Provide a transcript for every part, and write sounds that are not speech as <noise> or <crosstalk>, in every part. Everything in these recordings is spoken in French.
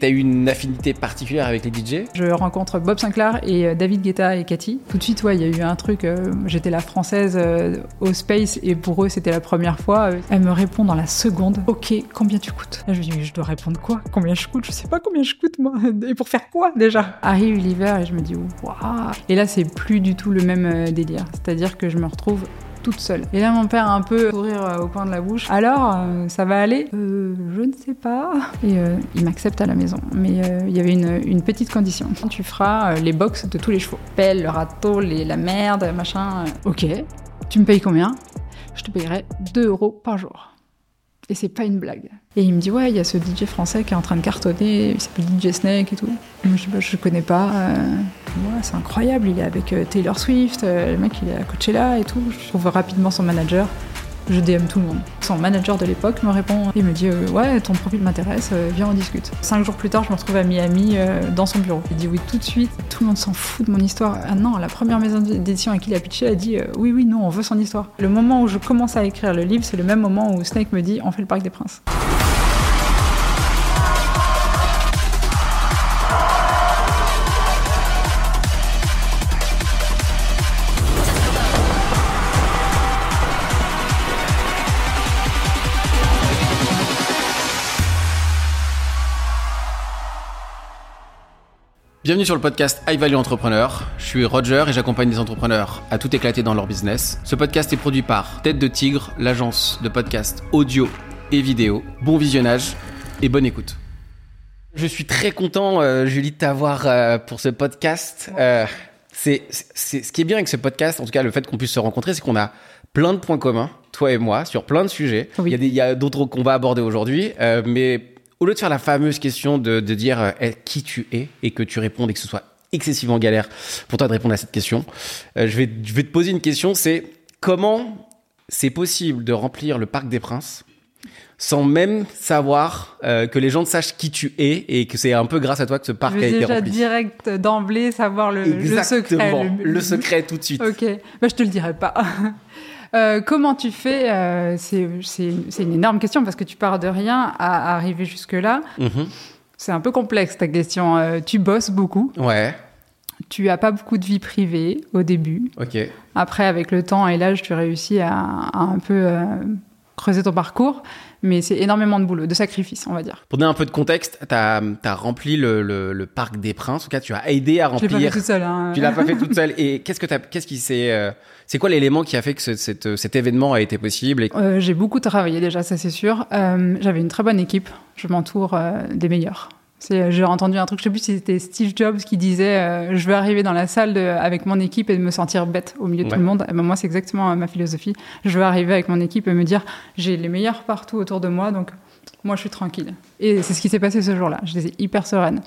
T'as eu une affinité particulière avec les DJ Je rencontre Bob Sinclair et euh, David Guetta et Cathy. Tout de suite, ouais, il y a eu un truc. euh, J'étais la française euh, au Space et pour eux, c'était la première fois. Elle me répond dans la seconde Ok, combien tu coûtes? Là, je lui dis je dois répondre quoi? Combien je coûte? Je sais pas combien je coûte, moi. <laughs> Et pour faire quoi déjà? Arrive l'hiver et je me dis Waouh Et là, c'est plus du tout le même délire. C'est-à-dire que je me retrouve toute seule. Et là, mon père a un peu sourire euh, au coin de la bouche. Alors, euh, ça va aller? Euh, Je ne sais pas. Et euh, il m'accepte à la maison. Mais il y avait une, une petite condition. Tu feras les box de tous les chevaux. Pelle, le râteau, les, la merde, machin. Ok. Tu me payes combien? Je te payerai 2 euros par jour. Et c'est pas une blague. Et il me dit, ouais, il y a ce DJ français qui est en train de cartonner, il s'appelle DJ Snake et tout. Moi, je bah, je connais pas. euh, ouais, c'est incroyable, il est avec euh, Taylor Swift, euh, le mec, il est à Coachella et tout. Je trouve rapidement son manager. Je DM tout le monde. Son manager de l'époque me répond, il me dit, euh, ouais, ton profil m'intéresse, euh, viens, on discute. Cinq jours plus tard, je me retrouve à Miami euh, dans son bureau. Il dit oui tout de suite, tout le monde s'en fout de mon histoire. Ah non, la première maison d'édition à qui il a pitché a dit, oui, oui, non, on veut son histoire. Le moment où je commence à écrire le livre, c'est le même moment où Snake me dit, on fait le Parc des Princes. Bienvenue sur le podcast High Value Entrepreneur. Je suis Roger et j'accompagne des entrepreneurs à tout éclater dans leur business. Ce podcast est produit par Tête de Tigre, l'agence de podcast audio et vidéo. Bon visionnage et bonne écoute. Je suis très content, euh, Julie, de t'avoir euh, pour ce podcast. Euh, c'est, c'est, ce qui est bien avec ce podcast, en tout cas le fait qu'on puisse se rencontrer, c'est qu'on a plein de points communs, toi et moi, sur plein de sujets. Oui. Il y a, des- il y a d'autres qu'on va aborder aujourd'hui, euh, mais au lieu de faire la fameuse question de, de dire euh, eh, qui tu es et que tu répondes et que ce soit excessivement galère pour toi de répondre à cette question, euh, je, vais, je vais te poser une question, c'est comment c'est possible de remplir le Parc des Princes sans même savoir euh, que les gens sachent qui tu es et que c'est un peu grâce à toi que ce parc je a vais été déjà rempli. direct d'emblée savoir le, secret. le, secret tout de suite. Ok, bah, je te le dirai pas. <laughs> Euh, comment tu fais euh, C'est une énorme question parce que tu pars de rien à, à arriver jusque-là. Mhm. C'est un peu complexe ta question. Euh, tu bosses beaucoup. Ouais, Tu as pas beaucoup de vie privée au début. ok. Après, avec le temps et l'âge, tu réussis à, à un peu creuser ton parcours. Mais c'est énormément de boulot, de sacrifice, on va dire. Pour donner un peu de contexte, t'as as rempli le, le, le Parc des Princes. En tout cas, tu as aidé à Je l'ai pas fait remplir. toute seule. Hein. Tu l'as pas fait toute seule. Et qu'est-ce que qu'est-ce qui s'est, c'est quoi l'élément qui a fait que ce- cette- cet événement a été possible et... Euh, j'ai beaucoup travaillé déjà, ça c'est sûr. Euh, J'avais une très bonne équipe. Je m'entoure euh, des meilleurs. J'ai entendu un truc, je sais plus si c'était Steve Jobs qui disait euh, Je veux arriver dans la salle de- avec mon équipe et me sentir bête au milieu de Ouais. tout le monde. Eh ben, moi, c'est exactement euh, ma philosophie. Je veux arriver avec mon équipe et me dire J'ai les meilleurs partout autour de moi, donc moi je suis tranquille. Et c'est ce qui s'est passé ce jour-là. J'étais hyper sereine.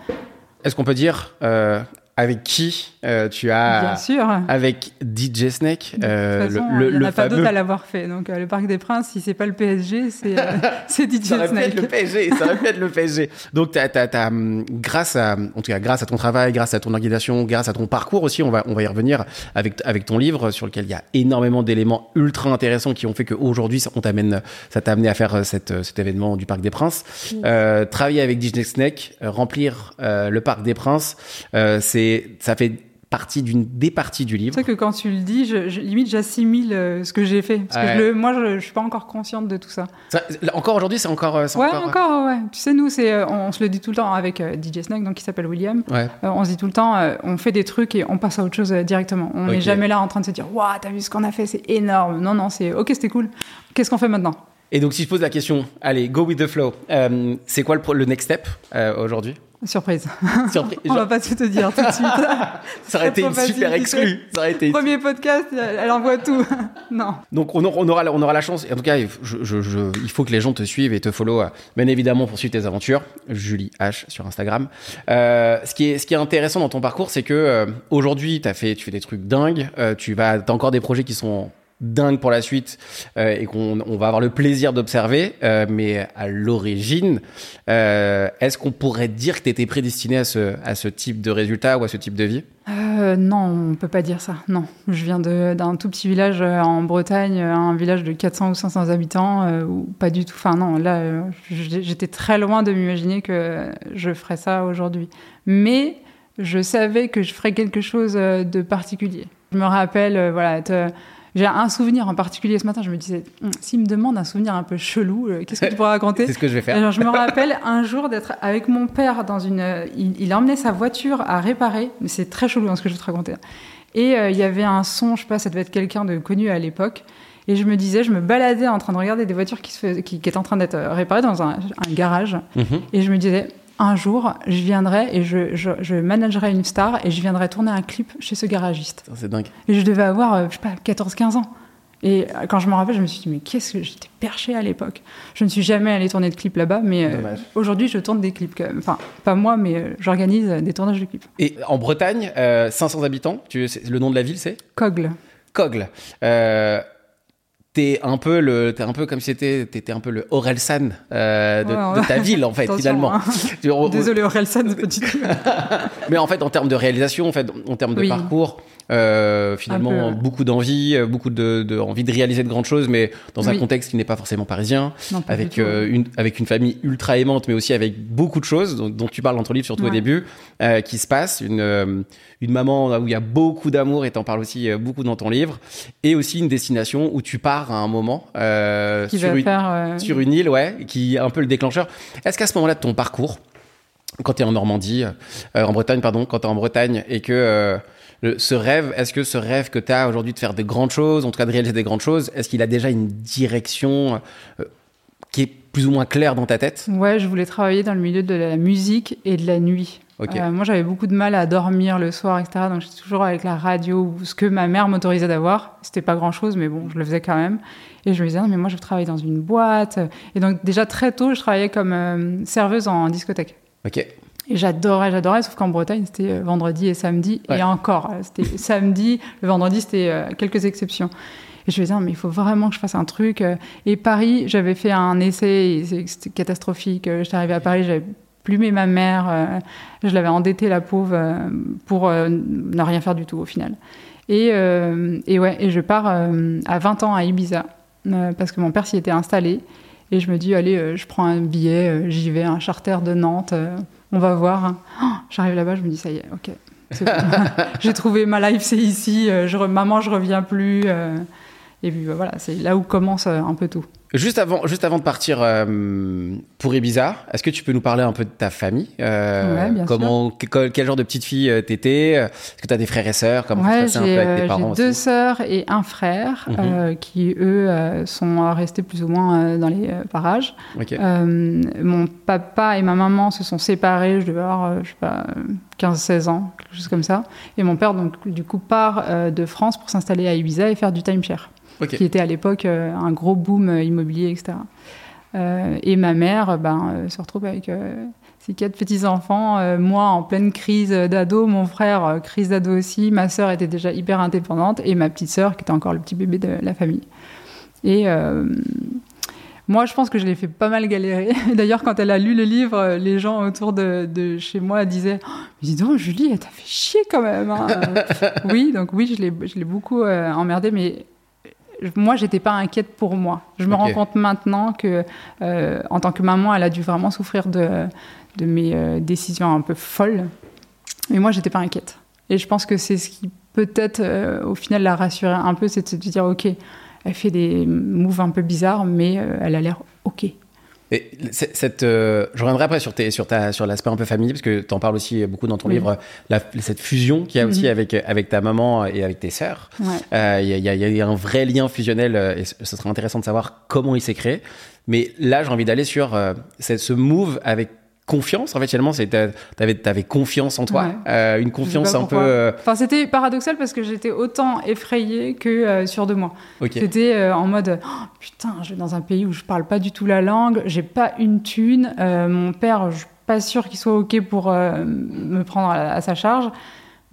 Est-ce qu'on peut dire euh, avec qui euh, tu as Bien sûr. avec DJ Snake, euh, de toute façon, le, il n'y en le a pas d'autre à l'avoir fait. Donc, euh, le Parc des Princes, si c'est pas le PSG, c'est euh, <laughs> <laughs> c'est DJ Ça Snake. le PSG, ça aurait pu être le PSG. Donc, t'as, t'as, t'as, hum, grâce à, en tout cas, grâce à ton travail, grâce à ton organisation, grâce à ton parcours aussi, on va, on va y revenir avec, avec ton livre sur lequel il y a énormément d'éléments ultra intéressants qui ont fait qu'aujourd'hui, ça, on t'amène, ça t'a amené à faire euh, cette, cet événement du Parc des Princes. Euh, travailler avec DJ Snake, remplir le Parc des Princes, euh, c'est, ça fait partie d'une des parties du livre. Sais que quand tu le dis, je, je- limite j'assimile euh, ce que j'ai fait. Parce Ouais. que je le- moi, je, je suis pas encore consciente de tout ça. Ça- encore aujourd'hui, c'est encore, euh, c'est Ouais, encore, encore, ouais. Tu sais, nous, c'est, euh, on, se le dit tout le temps avec euh, DJ Snake, donc qui s'appelle William. Ouais. Euh, on se dit tout le temps, euh, on fait des trucs et on passe à autre chose euh, directement. On n'est jamais là en train de se dire, waouh, t'as vu ce qu'on a fait, c'est énorme. Non, non, c'est ok, c'était cool. Qu'est-ce qu'on fait maintenant? Et donc, si je pose la question, allez, go with the flow. Euh, c'est quoi le, next step euh, aujourd'hui? Surprise. Surprise. <laughs> on va pas tout te dire tout de suite. <laughs> Ça aurait été une super exclue. Ça aurait été. Premier podcast, elle envoie tout. <laughs> non. Donc on, aura- on la chance. En tout cas, je- je- je- il faut que les gens te suivent et te follow. euh, Bien évidemment pour suivre tes aventures. Julie H sur Instagram. Euh, ce qui est, ce qui est intéressant dans ton parcours, c'est que euh, aujourd'hui, tu fais des trucs dingues. Euh, tu vas, t'as encore des projets qui sont dingues pour la suite euh, et qu'on on va avoir le plaisir d'observer. Euh, mais à l'origine, euh, est-ce qu'on pourrait dire que tu étais prédestiné à ce, type de résultat ou à ce type de vie? Non, on peut pas dire ça. Non, je viens d'un tout petit village en Bretagne, un village de 400 ou 500 habitants, ou pas du tout. Enfin non, là, j'étais très loin de m'imaginer que je ferais ça aujourd'hui. Mais je savais que je ferais quelque chose de particulier. Je me rappelle, voilà, j'ai un souvenir en particulier ce matin. Je me disais, Hum, s'il me demande un souvenir un peu chelou, euh, qu'est-ce que tu pourrais raconter <laughs> C'est ce que je vais faire. alors, je me rappelle un jour d'être avec mon père dans une. Il, il emmenait sa voiture à réparer, mais c'est très chelou hein, ce que je vais te raconter. Et euh, il y avait un son, je sais pas, ça devait être quelqu'un de connu à l'époque. Et je me disais, je me baladais en train de regarder des voitures qui, se fais- qui, qui étaient en train d'être euh, réparées dans un, un garage. Mhm. Et je me disais, un jour, je viendrai et je, je, je managerai une star et je viendrai tourner un clip chez ce garagiste. C'est dingue. Et je devais avoir, euh, je sais pas, 14-15 ans. Et euh, quand je me rappelle, je me suis dit, mais qu'est-ce que j'étais perché à l'époque. Je ne suis jamais allée tourner de clips là-bas, mais euh, aujourd'hui, je tourne des clips quand même. Enfin, pas moi, mais j'organise des tournages de clips. Et en Bretagne, euh, 500 habitants, tu, le nom de la ville c'est? Cogle. Cogle. Euh, T'es un peu le, t'es un peu comme si t'étais, t'étais un peu le Orelsan euh, de, Ouais, de ta ville en fait finalement. hein. Désolé, Orelsan, c'est petit. <laughs> Mais en fait, en termes de réalisation, en fait, en termes de Oui. parcours, euh, finalement, beaucoup d'envie, euh, beaucoup de, de envie de réaliser de grandes choses, mais dans un contexte qui n'est pas forcément parisien, Non, pas avec du tout. euh, une avec une famille ultra aimante, mais aussi avec beaucoup de choses dont, dont tu parles dans ton livre, surtout au début, euh, qui se passent. Une une maman où il y a beaucoup d'amour et t'en parles aussi beaucoup dans ton livre, et aussi une destination où tu pars à un moment Qui sur une faire. sur une île, ouais, qui est un peu le déclencheur. Est-ce qu'à ce moment-là de ton parcours, quand tu es en Normandie, en Bretagne, pardon, quand tu es en Bretagne et que le- ce rêve, est-ce que ce rêve que tu as aujourd'hui de faire de grandes choses, en tout cas de réaliser des grandes choses, est-ce qu'il a déjà une direction euh, qui est plus ou moins claire dans ta tête? Ouais, je voulais travailler dans le milieu de la musique et de la nuit. Ok. Euh, moi, j'avais beaucoup de mal à dormir le soir, etc. Donc, j'étais toujours avec la radio ou ce que ma mère m'autorisait d'avoir. C'était pas grand chose, mais bon, je le faisais quand même. Et je me disais, non, mais moi, je travaille dans une boîte. Et donc, déjà très tôt, je travaillais comme euh, serveuse en discothèque. Ok. Et j'adorais, j'adorais, sauf qu'en Bretagne, c'était euh, vendredi et samedi. Ouais. Et encore, euh, c'était <laughs> samedi, le vendredi, c'était euh, quelques exceptions. Et je me disais, mais il faut vraiment que je fasse un truc. Et Paris, j'avais fait un essai, c'était catastrophique. J'étais arrivée à Paris, j'avais plumé ma mère, je l'avais endettée, la pauvre, pour ne rien faire du tout au final. Et, et ouais, et je pars à 20 ans à Ibiza, parce que mon père s'y était installé. Et je me dis, allez, je prends un billet, j'y vais, un charter de Nantes, on va voir. Oh, J'arrive là-bas, je me dis, ça y est, ok. <laughs> J'ai trouvé ma life, c'est ici. euh, je re- maman, je reviens plus. euh, et puis bah, voilà, c'est là où commence euh, un peu tout. Juste avant, juste avant de partir euh, pour Ibiza, est-ce que tu peux nous parler un peu de ta famille Euh, Ouais, bien comment, que- quel, genre de petite fille euh, t'étais Est-ce que tu as des frères et sœurs Comment ça Ouais, se passait un j'ai peu avec euh, tes j'ai parents deux aussi sœurs et un frère Mhm. euh, qui, eux, euh, sont restés plus ou moins euh, dans les euh, parages. Ok. Euh, mon papa et ma maman se sont séparés, je devais avoir, euh, je sais pas, euh, 15-16 ans, quelque chose comme ça. Et mon père, donc, du coup, part euh, de France pour s'installer à Ibiza et faire du timeshare, Qui était à l'époque euh, un gros boom euh, immobilier, etc. Euh, et ma mère ben, se retrouve avec ses quatre petits-enfants, euh, moi en pleine crise d'ado, mon frère euh, crise d'ado aussi, ma sœur était déjà hyper indépendante, et ma petite sœur qui était encore le petit bébé de la famille. Et euh, moi, je pense que je l'ai fait pas mal galérer. <laughs> D'ailleurs, quand elle a lu le livre, les gens autour de, de chez moi disaient oh, Mais Dis donc, Julie, elle t'a fait chier quand même. hein. <laughs> Oui, donc oui, je l'ai je l'ai beaucoup emmerdée, mais moi, j'étais pas inquiète pour moi. Je me rends compte maintenant que, euh, en tant que maman, elle a dû vraiment souffrir de, de mes euh, décisions un peu folles. Mais moi, j'étais pas inquiète. Et je pense que c'est ce qui peut-être, euh, au final, l'a rassurée un peu, c'est de se dire, ok, elle fait des moves un peu bizarres, mais elle a l'air ok. Et cette, euh, je reviendrai après sur, tes, sur, ta, sur l'aspect un peu famille, parce que tu en parles aussi beaucoup dans ton livre, la- cette fusion qu'il y a aussi Mhm. avec, avec ta maman et avec tes sœurs. Ouais. Euh, Il y, a- il y il y a un vrai lien fusionnel euh, et ce serait intéressant de savoir comment il s'est créé. Mais là, j'ai envie d'aller sur euh, ce move avec confiance. En fait, finalement, c'est t'a- t'avais avais confiance en toi, Ouais. Euh, une confiance un peu. euh, Enfin, c'était paradoxal parce que j'étais autant effrayée que euh, sûre de moi. C'était en mode Oh, putain, je vais dans un pays où je parle pas du tout la langue, j'ai pas une thune, mon père, je suis pas sûre qu'il soit ok pour me prendre à, à sa charge.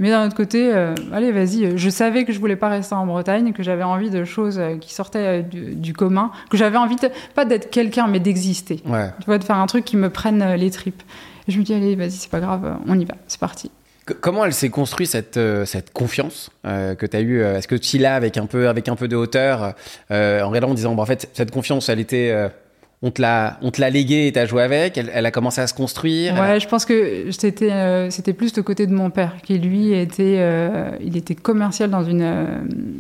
Mais d'un autre côté, euh, allez, vas-y. Je savais que je voulais pas rester en Bretagne, que j'avais envie de choses euh, qui sortaient euh, du, du commun, que j'avais envie de, pas d'être quelqu'un, mais d'exister. Ouais. Tu vois, de faire un truc qui me prenne euh, les tripes. Et je me dis allez, vas-y, c'est pas grave, euh, on y va, c'est parti. comment elle s'est construite cette, cette confiance que tu as eue Est-ce que tu l'as avec un peu avec un peu de hauteur en regardant en disant bon, en fait cette confiance elle était on te l'a on te l'a léguée et t'as joué avec elle, a commencé à se construire ouais je pense que c'était euh, c'était plus de côté de mon père qui lui était euh, il était commercial dans une euh,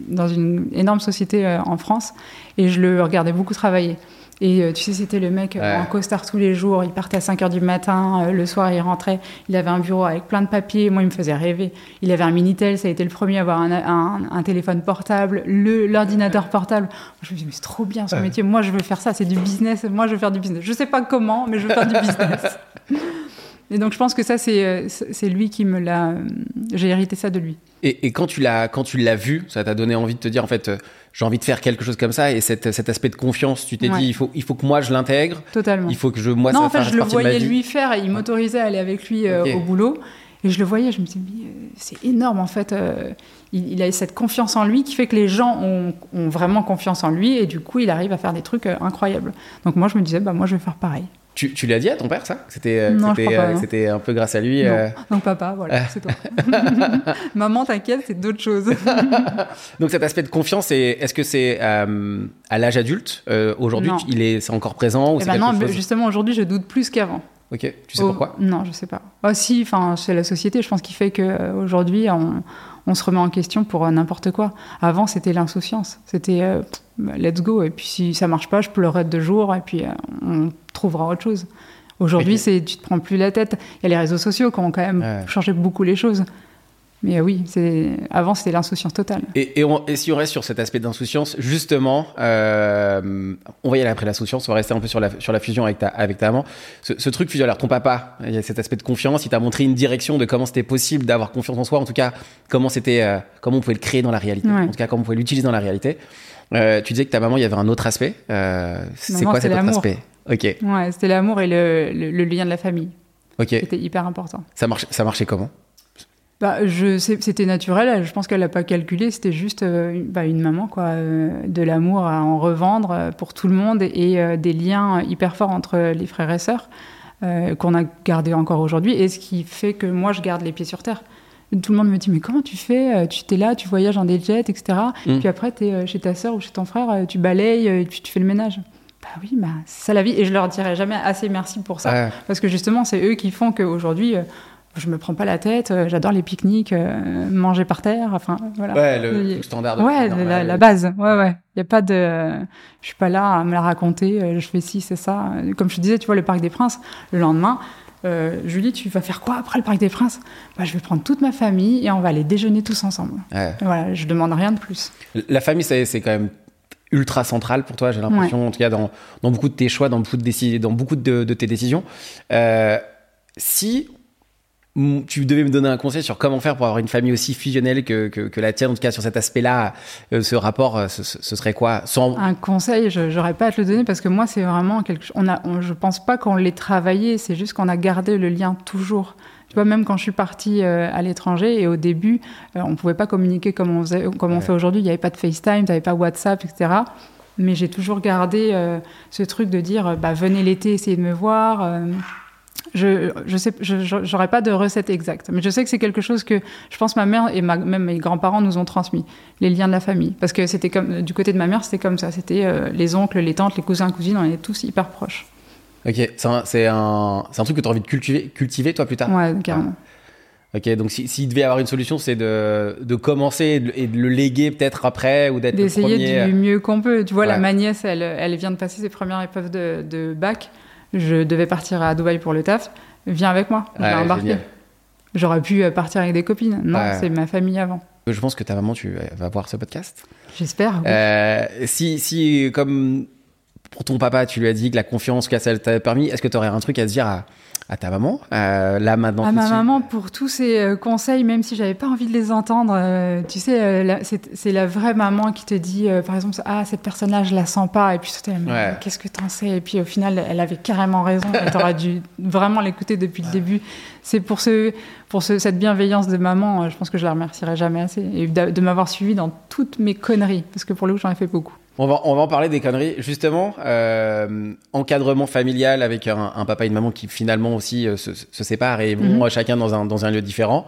dans une énorme société en France et je le regardais beaucoup travailler et euh, tu sais, c'était le mec euh, en costard tous les jours. Il partait à 5 h du matin. Euh, le soir, il rentrait. Il avait un bureau avec plein de papiers. Moi, il me faisait rêver. Il avait un Minitel. Ça a été le premier à avoir un, un, téléphone portable, l'ordinateur portable. Je me suis dit, mais c'est trop bien ce métier. Moi, je veux faire ça. C'est du business. Moi, je veux faire du business. Je sais pas comment, mais je veux faire du <laughs> business. Et donc, je pense que ça, c'est lui qui me l'a. J'ai hérité ça de lui. Et, et quand tu l'as vu, ça t'a donné envie de te dire, en fait j'ai envie de faire quelque chose comme ça et cet, cet aspect de confiance tu t'es dit il faut il faut que moi je l'intègre. Totalement. Il faut que je moi non ça en fait je le voyais lui faire et il m'autorisait à aller avec lui euh, au boulot et je le voyais je me disais euh, c'est énorme en fait euh, il, il, a cette confiance en lui qui fait que les gens ont, ont, vraiment confiance en lui et du coup il arrive à faire des trucs incroyables. Donc moi je me disais bah moi je vais faire pareil tu, tu l'as dit à ton père, ça? C'était euh, c'était euh, un peu grâce à lui non. Euh... papa, voilà, c'est toi. <laughs> Maman, t'inquiète, c'est d'autres choses. <laughs> Donc cet aspect de confiance, est-ce que c'est euh, à l'âge adulte Aujourd'hui, il est, c'est encore présent ou eh ben non, justement, aujourd'hui, je doute plus qu'avant. Ok, tu sais pourquoi? Non, je sais pas. Ah si, enfin, c'est la société, je pense, qui fait qu'aujourd'hui, on, on se remet en question pour n'importe quoi. Avant, c'était l'insouciance. C'était let's go. Et puis si ça marche pas, je pleurerai deux jours et puis on trouvera autre chose. Aujourd'hui, c'est tu te prends plus la tête. Il y a les réseaux sociaux qui ont quand même changé beaucoup les choses. Mais oui, c'est avant c'était l'insouciance totale. Et, et, si on reste sur cet aspect d'insouciance, justement, euh, on va y aller après l'insouciance, on va rester un peu sur la, sur la fusion avec ta, avec ta maman. Ce, truc fusion, alors ton papa, il y a cet aspect de confiance, il t'a montré une direction de comment c'était possible d'avoir confiance en soi, en tout cas comment c'était, euh, comment on pouvait le créer dans la réalité, en tout cas comment on pouvait l'utiliser dans la réalité. Euh, tu disais que ta maman, il y avait un autre aspect. c'est quoi cet autre aspect? Ok. Ouais, c'était l'amour et le, le, lien de la famille. Ok. C'était hyper important. Ça, marche, ça marchait comment? Bah, je, c'était naturel. Je pense qu'elle n'a pas calculé. C'était juste euh, bah, une maman, quoi, euh, de l'amour à en revendre euh, pour tout le monde et des liens hyper forts entre les frères et sœurs qu'on a gardé encore aujourd'hui. Et ce qui fait que moi, je garde les pieds sur terre. Tout le monde me dit mais comment tu fais Tu t'es là, tu voyages en des jets, etc. Mm. Puis après, tu es chez ta sœur ou chez ton frère, tu balayes et puis tu fais le ménage. Bah oui, bah, c'est ça la vie. Et je leur dirai jamais assez merci pour ça. Parce que justement, c'est eux qui font qu'aujourd'hui, euh, je me prends pas la tête. Euh, j'adore les pique-niques, euh, manger par terre. Enfin, voilà. Ouais, le, standard de Ouais, la, base. Ouais, ouais. Il y a pas de. Je suis pas là à me la raconter. je fais ci, c'est ça. Comme je te disais, tu vois, le Parc des Princes, le lendemain. Julie, tu vas faire quoi après le Parc des Princes? Bah, Je vais prendre toute ma famille et on va aller déjeuner tous ensemble. Voilà, je demande rien de plus. La famille, c'est quand même ultra central pour toi, j'ai l'impression, en tout cas dans, dans, beaucoup de tes choix, dans beaucoup de, dans beaucoup de, tes décisions. Euh, si tu devais me donner un conseil sur comment faire pour avoir une famille aussi fusionnelle que, que, la tienne, en tout cas sur cet aspect-là, euh, ce rapport, euh, ce, serait quoi? Sans... Un conseil, je n'aurais pas à te le donner parce que moi, c'est vraiment quelque chose. On a, je pense pas qu'on l'ait travaillé, c'est juste qu'on a gardé le lien toujours. Tu vois, même quand je suis partie euh, à l'étranger et au début, euh, on ne pouvait pas communiquer comme on, faisait, comme on fait aujourd'hui. Il n'y avait pas de FaceTime, tu n'avais pas WhatsApp, etc. Mais j'ai toujours gardé euh, ce truc de dire bah, venez l'été, essayez de me voir. Je je sais, j'aurais pas de recette exacte, mais je sais que c'est quelque chose que je pense ma mère et même mes grands-parents nous ont transmis, les liens de la famille, parce que c'était comme du côté de ma mère, c'était comme ça, c'était les oncles, les tantes, les cousins, cousines, on était tous hyper proches. Ok, c'est un, un, truc que tu as envie de cultiver, cultiver toi plus tard? Ouais, carrément. Ok, donc s'il si, devait y avoir une solution, c'est de, de, commencer et de, le léguer peut-être après ou d'être D'essayer du mieux qu'on peut. Tu vois, la ma nièce, elle, elle vient de passer ses premières épreuves de, de, bac. Je devais partir à Dubaï pour le taf. Viens avec moi, je vais embarquer. J'aurais pu partir avec des copines. Non, c'est ma famille avant. Je pense que ta maman, tu vas voir ce podcast. J'espère. Euh, si, si, comme pour ton papa, tu lui as dit que la confiance que ça t'a permis. Est-ce que tu aurais un truc à se dire à, à ta maman euh, là maintenant À ma maman pour tous ces euh, conseils, même si j'avais pas envie de les entendre. Euh, tu sais, euh, c'est la vraie maman qui te dit, par exemple, ah cette personne-là, je la sens pas. Et puis ouais. qu'est-ce que t'en sais? Et puis au final, elle avait carrément raison. Tu aurais dû vraiment l'écouter depuis le début. C'est pour ce, pour ce, cette bienveillance de maman, je pense que je la remercierai jamais assez et de, de m'avoir suivi dans toutes mes conneries, parce que pour le coup, j'en ai fait beaucoup. On va, on va en parler des conneries. Justement, euh, encadrement familial avec un, un papa et une maman qui finalement aussi euh, se, se séparent et vont Mhm. chacun dans un, dans un lieu différent.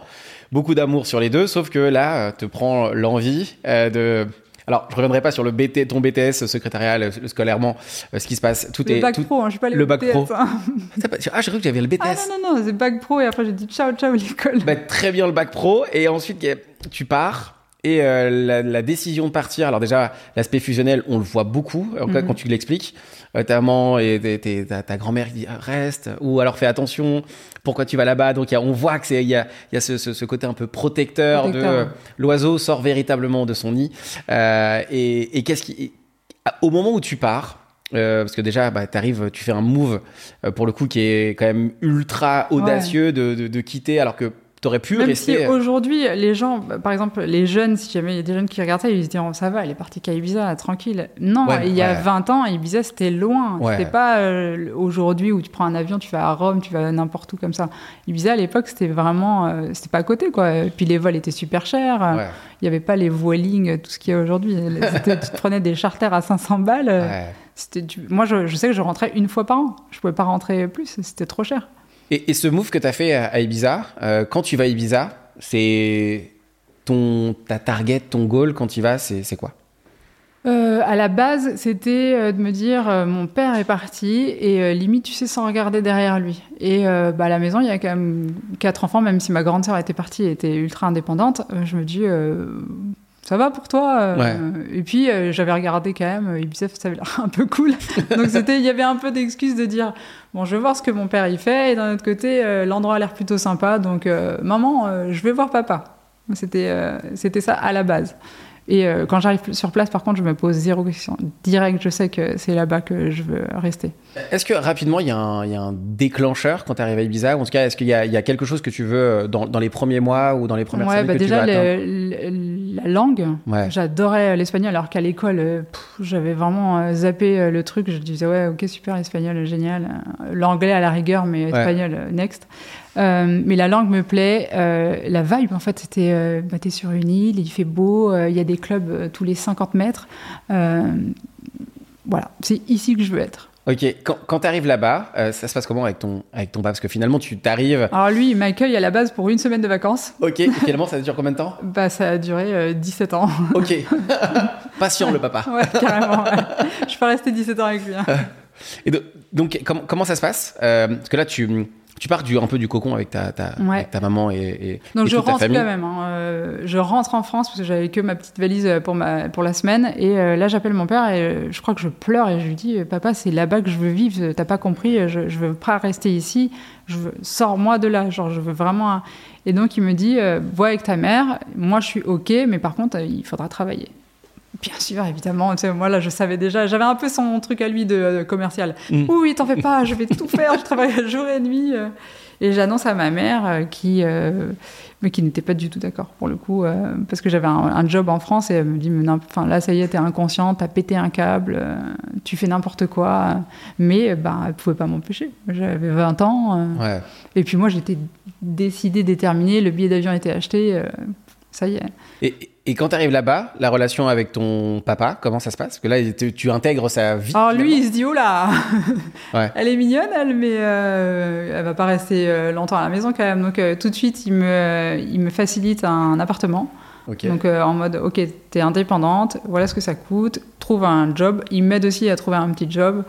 Beaucoup d'amour sur les deux, sauf que là, euh, te prend l'envie euh, de... Alors, je reviendrai pas sur le BT, ton BTS secrétariat, le, le scolairement, euh, ce qui se passe. Tout Le est, bac tout- pro, hein, je suis pas le bac BTS, pro. hein. Ah, j'ai cru que j'avais le BTS. Ah non, non, non, c'est bac pro et après j'ai dit ciao, ciao <laughs> l'école. Bah, très bien le bac pro et ensuite tu pars et euh, la, la décision de partir alors déjà l'aspect fusionnel on le voit beaucoup en cas Mhm. quand tu l'expliques. Euh, ta maman et tes- tes- ta, ta grand-mère qui dit ah, reste ou alors fais attention pourquoi tu vas là-bas? Donc y a- on voit que c'est il y a, il y a ce, ce- ce côté un peu protecteur, de Protecteur, l'oiseau sort véritablement de son nid. Euh, et, et qu'est-ce qui et- au moment où tu pars euh, parce que déjà, bah, t'arrives, tu fais un move euh, pour le coup qui est quand même ultra audacieux de, de, de quitter alors que t'aurais pu Même rester. si aujourd'hui, les gens, bah, par exemple, les jeunes, si jamais il y a des jeunes qui regardent ça, ils se diront ça va, elle est partie qu'à Ibiza, tranquille. Non, Ouais, il y a ouais. 20 ans, Ibiza c'était loin. Ouais. C'était pas euh, aujourd'hui où tu prends un avion, tu vas à Rome, tu vas n'importe où comme ça. Ibiza à l'époque c'était vraiment, euh, c'était pas à côté quoi. Et puis les vols étaient super chers. Il y avait pas les voiling, tout ce qu'il y a aujourd'hui. <laughs> Tu te prenais des charters à 500 balles. euh. C'était du- Moi, je, je sais que je rentrais une fois par an. Je pouvais pas rentrer plus, c'était trop cher. Et, ce move que t'as fait à, Ibiza, euh, quand tu vas à Ibiza, c'est ton ta target, ton goal quand tu vas, c'est quoi? Euh, à la base, c'était euh, de me dire euh, mon père est parti et limite, tu sais, sans regarder derrière lui. Et bah, à la maison, il y a quand même quatre enfants, même si ma grande sœur était partie et était ultra indépendante. je me dis, ça va pour toi euh, Ouais. Et puis, euh, j'avais regardé quand même euh, Ibiza, ça avait l'air <laughs> un peu cool. Donc, c'était, il y avait un peu d'excuses de dire, bon, je vais voir ce que mon père y fait. Et d'un autre côté, euh, l'endroit a l'air plutôt sympa. Donc, euh, maman, euh, je vais voir papa. C'était, euh, c'était ça à la base. Et euh, quand j'arrive sur place, par contre, je me pose zéro question. Direct, je sais que c'est là-bas que je veux rester. Est-ce que rapidement il y, a un- il y a un déclencheur quand tu arrives à Ibiza? Ou en tout cas est-ce qu'il y, a- il y a quelque chose que tu veux euh, dans, dans les premiers mois ou dans les premières Ouais, semaines bah que déjà, tu le- le- la langue, Ouais. j'adorais l'espagnol, alors qu'à l'école, euh, j'avais vraiment euh, zappé euh, le truc. Je disais, ouais, ok, super, l'espagnol, génial. Euh, L'anglais à la rigueur, mais espagnol, euh, next. Euh, mais la langue me plaît. euh, la vibe, en fait, c'était, euh, bah, t'es sur une île, il fait beau, il y a des clubs tous les 50 mètres. Voilà, c'est ici que je veux être. Ok, quand, quand tu arrives là-bas, euh, ça se passe comment avec ton, avec ton papa Parce que finalement tu t'arrives. Alors lui, il m'accueille à la base pour une semaine de vacances. Ok, et finalement ça dure combien de temps? <laughs> Bah, ça a duré euh, 17 ans. <laughs> Ok, <laughs> patient le papa. ouais, carrément. ouais. Je pas restée 17 ans avec lui. hein. Et do- donc, comment, comment ça se passe? Euh, Parce que là, tu, tu pars du, un peu du cocon avec ta, ta, Ouais. avec ta maman et, et, Donc et je toute ta rentre famille. quand même. hein. Euh, je rentre en France parce que j'avais que ma petite valise pour, ma, pour la semaine. Et euh, là, j'appelle mon père et euh, je crois que je pleure et je lui dis Papa, c'est là-bas que je veux vivre. T'as pas compris Je, je veux pas rester ici. Je veux, sors-moi de là. Genre, je veux vraiment. un- Et donc, il me dit euh, Vois avec ta mère. Moi, je suis OK, mais par contre, euh, il faudra travailler. Bien sûr, évidemment. Tu sais, moi, là, je savais déjà. J'avais un peu son truc à lui de, de commercial. Mm. Oui, oui, t'en fais pas. Je vais tout faire. Je travaille <laughs> jour et nuit. euh. Et j'annonce à ma mère euh, qui, euh, mais qui n'était pas du tout d'accord pour le coup, euh, parce que j'avais un, un job en France et elle me dit, mais non, enfin là ça y est, t'es inconscient, t'as pété un câble, euh, tu fais n'importe quoi. Mais euh, bah, elle pouvait pas m'empêcher. J'avais 20 ans. euh, Ouais. et puis moi j'étais décidée, déterminée, le billet d'avion était acheté, euh, ça y est. Et, et quand tu arrives là-bas, la relation avec ton papa, comment ça se passe? Parce que là, tu, tu intègres sa vie. Alors lui, finalement. il se dit, oh là <laughs> Ouais. Elle est mignonne, elle, mais euh, elle va pas rester euh, longtemps à la maison quand même. Donc euh, tout de suite, il me, il me facilite un appartement. Ok. Donc euh, en mode, ok, t'es indépendante, voilà ce que ça coûte, trouve un job. Il m'aide aussi à trouver un petit job.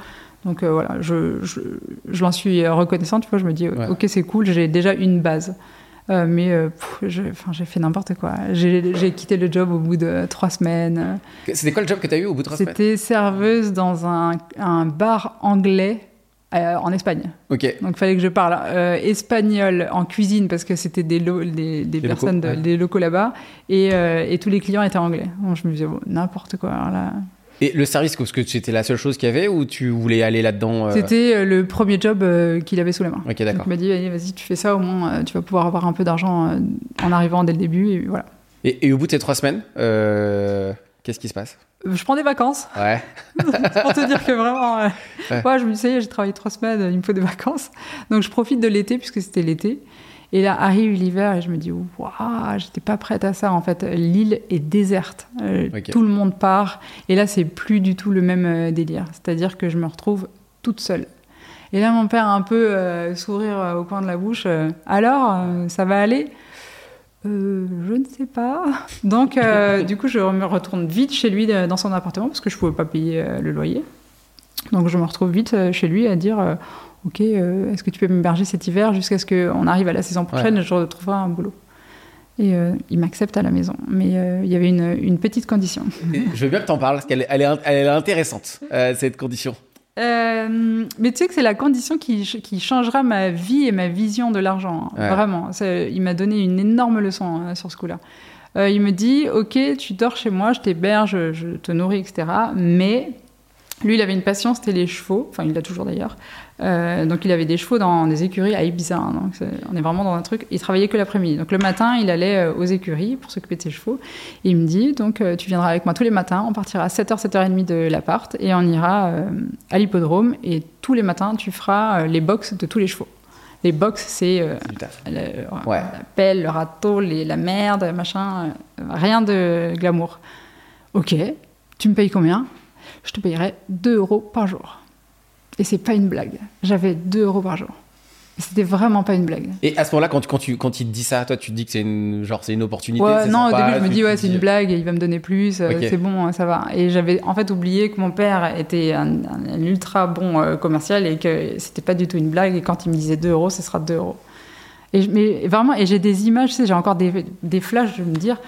Donc voilà, je, je, je l'en suis reconnaissante. Tu vois, je me dis, Ouais. ok, c'est cool, j'ai déjà une base. Euh, mais euh, j'ai fait n'importe quoi. J'ai quitté le job au bout de trois semaines. C'était quoi le job que tu as eu au bout de trois semaines? C'était serveuse dans un, un bar anglais euh, en Espagne. Ok. Donc il fallait que je parle euh, espagnol en cuisine parce que c'était des, lo- des, des Des personnes, locaux, de- ouais. des locaux là-bas et, euh, et tous les clients étaient anglais. Donc je me disais bon, n'importe quoi. alors là. Et le service, est-ce que c'était la seule chose qu'il y avait ou tu voulais aller là-dedans euh, C'était euh, le premier job euh, qu'il avait sous la main. Ok, Donc d'accord. il m'a dit Allez, vas-y tu fais ça au moins tu vas pouvoir avoir un peu d'argent en arrivant dès le début et voilà. Et, et au bout de ces trois semaines, qu'est-ce qui se passe? Je prends des vacances Ouais. <laughs> Pour te dire que vraiment euh, Ouais. ouais, je me dis ça y est, j'ai travaillé trois semaines, il me faut des vacances. Donc je profite de l'été puisque c'était l'été. Et là arrive l'hiver et je me dis, waouh, j'étais pas prête à ça. En fait, l'île est déserte. Euh. Tout le monde part. Et là, c'est plus du tout le même euh, délire. C'est-à-dire que je me retrouve toute seule. Et là, mon père, un peu euh, sourire euh, au coin de la bouche. euh, Alors, ça va aller? Je ne sais pas. <laughs> Donc, du coup, je me retourne vite chez lui dans son appartement parce que je pouvais pas payer le loyer. Donc, je me retrouve vite chez lui à dire Ok, euh, est-ce que tu peux m'héberger cet hiver jusqu'à ce qu'on arrive à la saison prochaine et je retrouverai un boulot Et euh, il m'accepte à la maison. Mais euh, il y avait une, une petite condition. Je veux bien que t'en parles, parce qu'elle elle est, elle est intéressante, euh, cette condition. Mais tu sais que c'est la condition qui, ch- qui changera ma vie et ma vision de l'argent. hein. Ouais. Vraiment. Il m'a donné une énorme leçon hein, sur ce coup-là. Il me dit Ok, tu dors chez moi, je t'héberge, je te nourris, etc. Mais lui, il avait une passion, c'était les chevaux. Enfin, il l'a toujours d'ailleurs. Euh, donc, il avait des chevaux dans des écuries à Ibiza. hein. donc, on est vraiment dans un truc. Il travaillait que l'après-midi. Donc, le matin, il allait euh, aux écuries pour s'occuper de ses chevaux. Et il me dit Donc, euh, tu viendras avec moi tous les matins. On partira à 7h, 7h30 de l'appart. Et on ira euh, à l'hippodrome. Et tous les matins, tu feras les box de tous les chevaux. Les box, c'est Ouais. la pelle, le râteau, les- la merde, machin. rien de glamour. Ok, tu me payes combien? Je te payerai 2 euros par jour. Et c'est pas une blague. J'avais 2 euros par jour. C'était vraiment pas une blague. Et à ce moment-là, quand, quand, tu, quand il te dit ça, toi, tu te dis que c'est une, genre, c'est une opportunité Ouais, non, sympa, au début, je me dis, ouais, c'est une blague, il va me donner plus, euh, c'est bon, ça va. Et j'avais en fait oublié que mon père était un, ultra bon euh, commercial et que c'était pas du tout une blague. Et quand il me disait 2 euros, ce sera 2 euros. Et je- mais vraiment, et j'ai des images, tu sais, j'ai encore des, des flashs de me dire,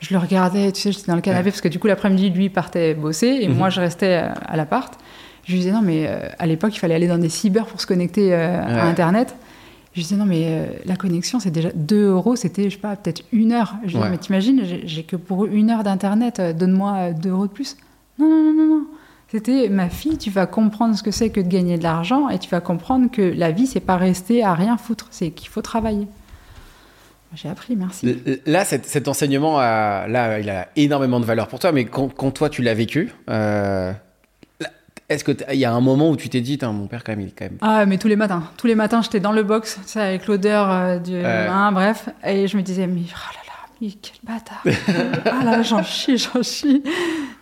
je le regardais, tu sais, j'étais dans le canapé Ouais. parce que du coup, l'après-midi, lui partait bosser et Mhm. moi, je restais euh, à l'appart. Je lui disais, non, mais euh, à l'époque, il fallait aller dans des cyber pour se connecter euh, Ouais. à Internet. Je lui disais, non, mais euh, la connexion, c'est déjà 2 euros, c'était, je sais pas, peut-être une heure. Je lui disais, Ouais. mais t'imagines, j'ai que pour une heure d'Internet, donne-moi euh, 2 euros de plus. Non, non, non, non, non. C'était, ma fille, tu vas comprendre ce que c'est que de gagner de l'argent et tu vas comprendre que la vie, c'est pas rester à rien foutre, c'est qu'il faut travailler. J'ai appris, merci. Là, cet, cet enseignement, a, là, il a énormément de valeur pour toi, mais quand, quand toi, tu l'as vécu, euh, est-ce qu'il y a un moment où tu t'es dit, mon père, quand même, il est quand même... Ah, mais tous les matins. Tous les matins, j'étais dans le box, tu sais, avec l'odeur euh, du. Hein, bref. Et je me disais, mais oh là là, mais quel bâtard. <laughs> ah là là, j'en chie, j'en chie.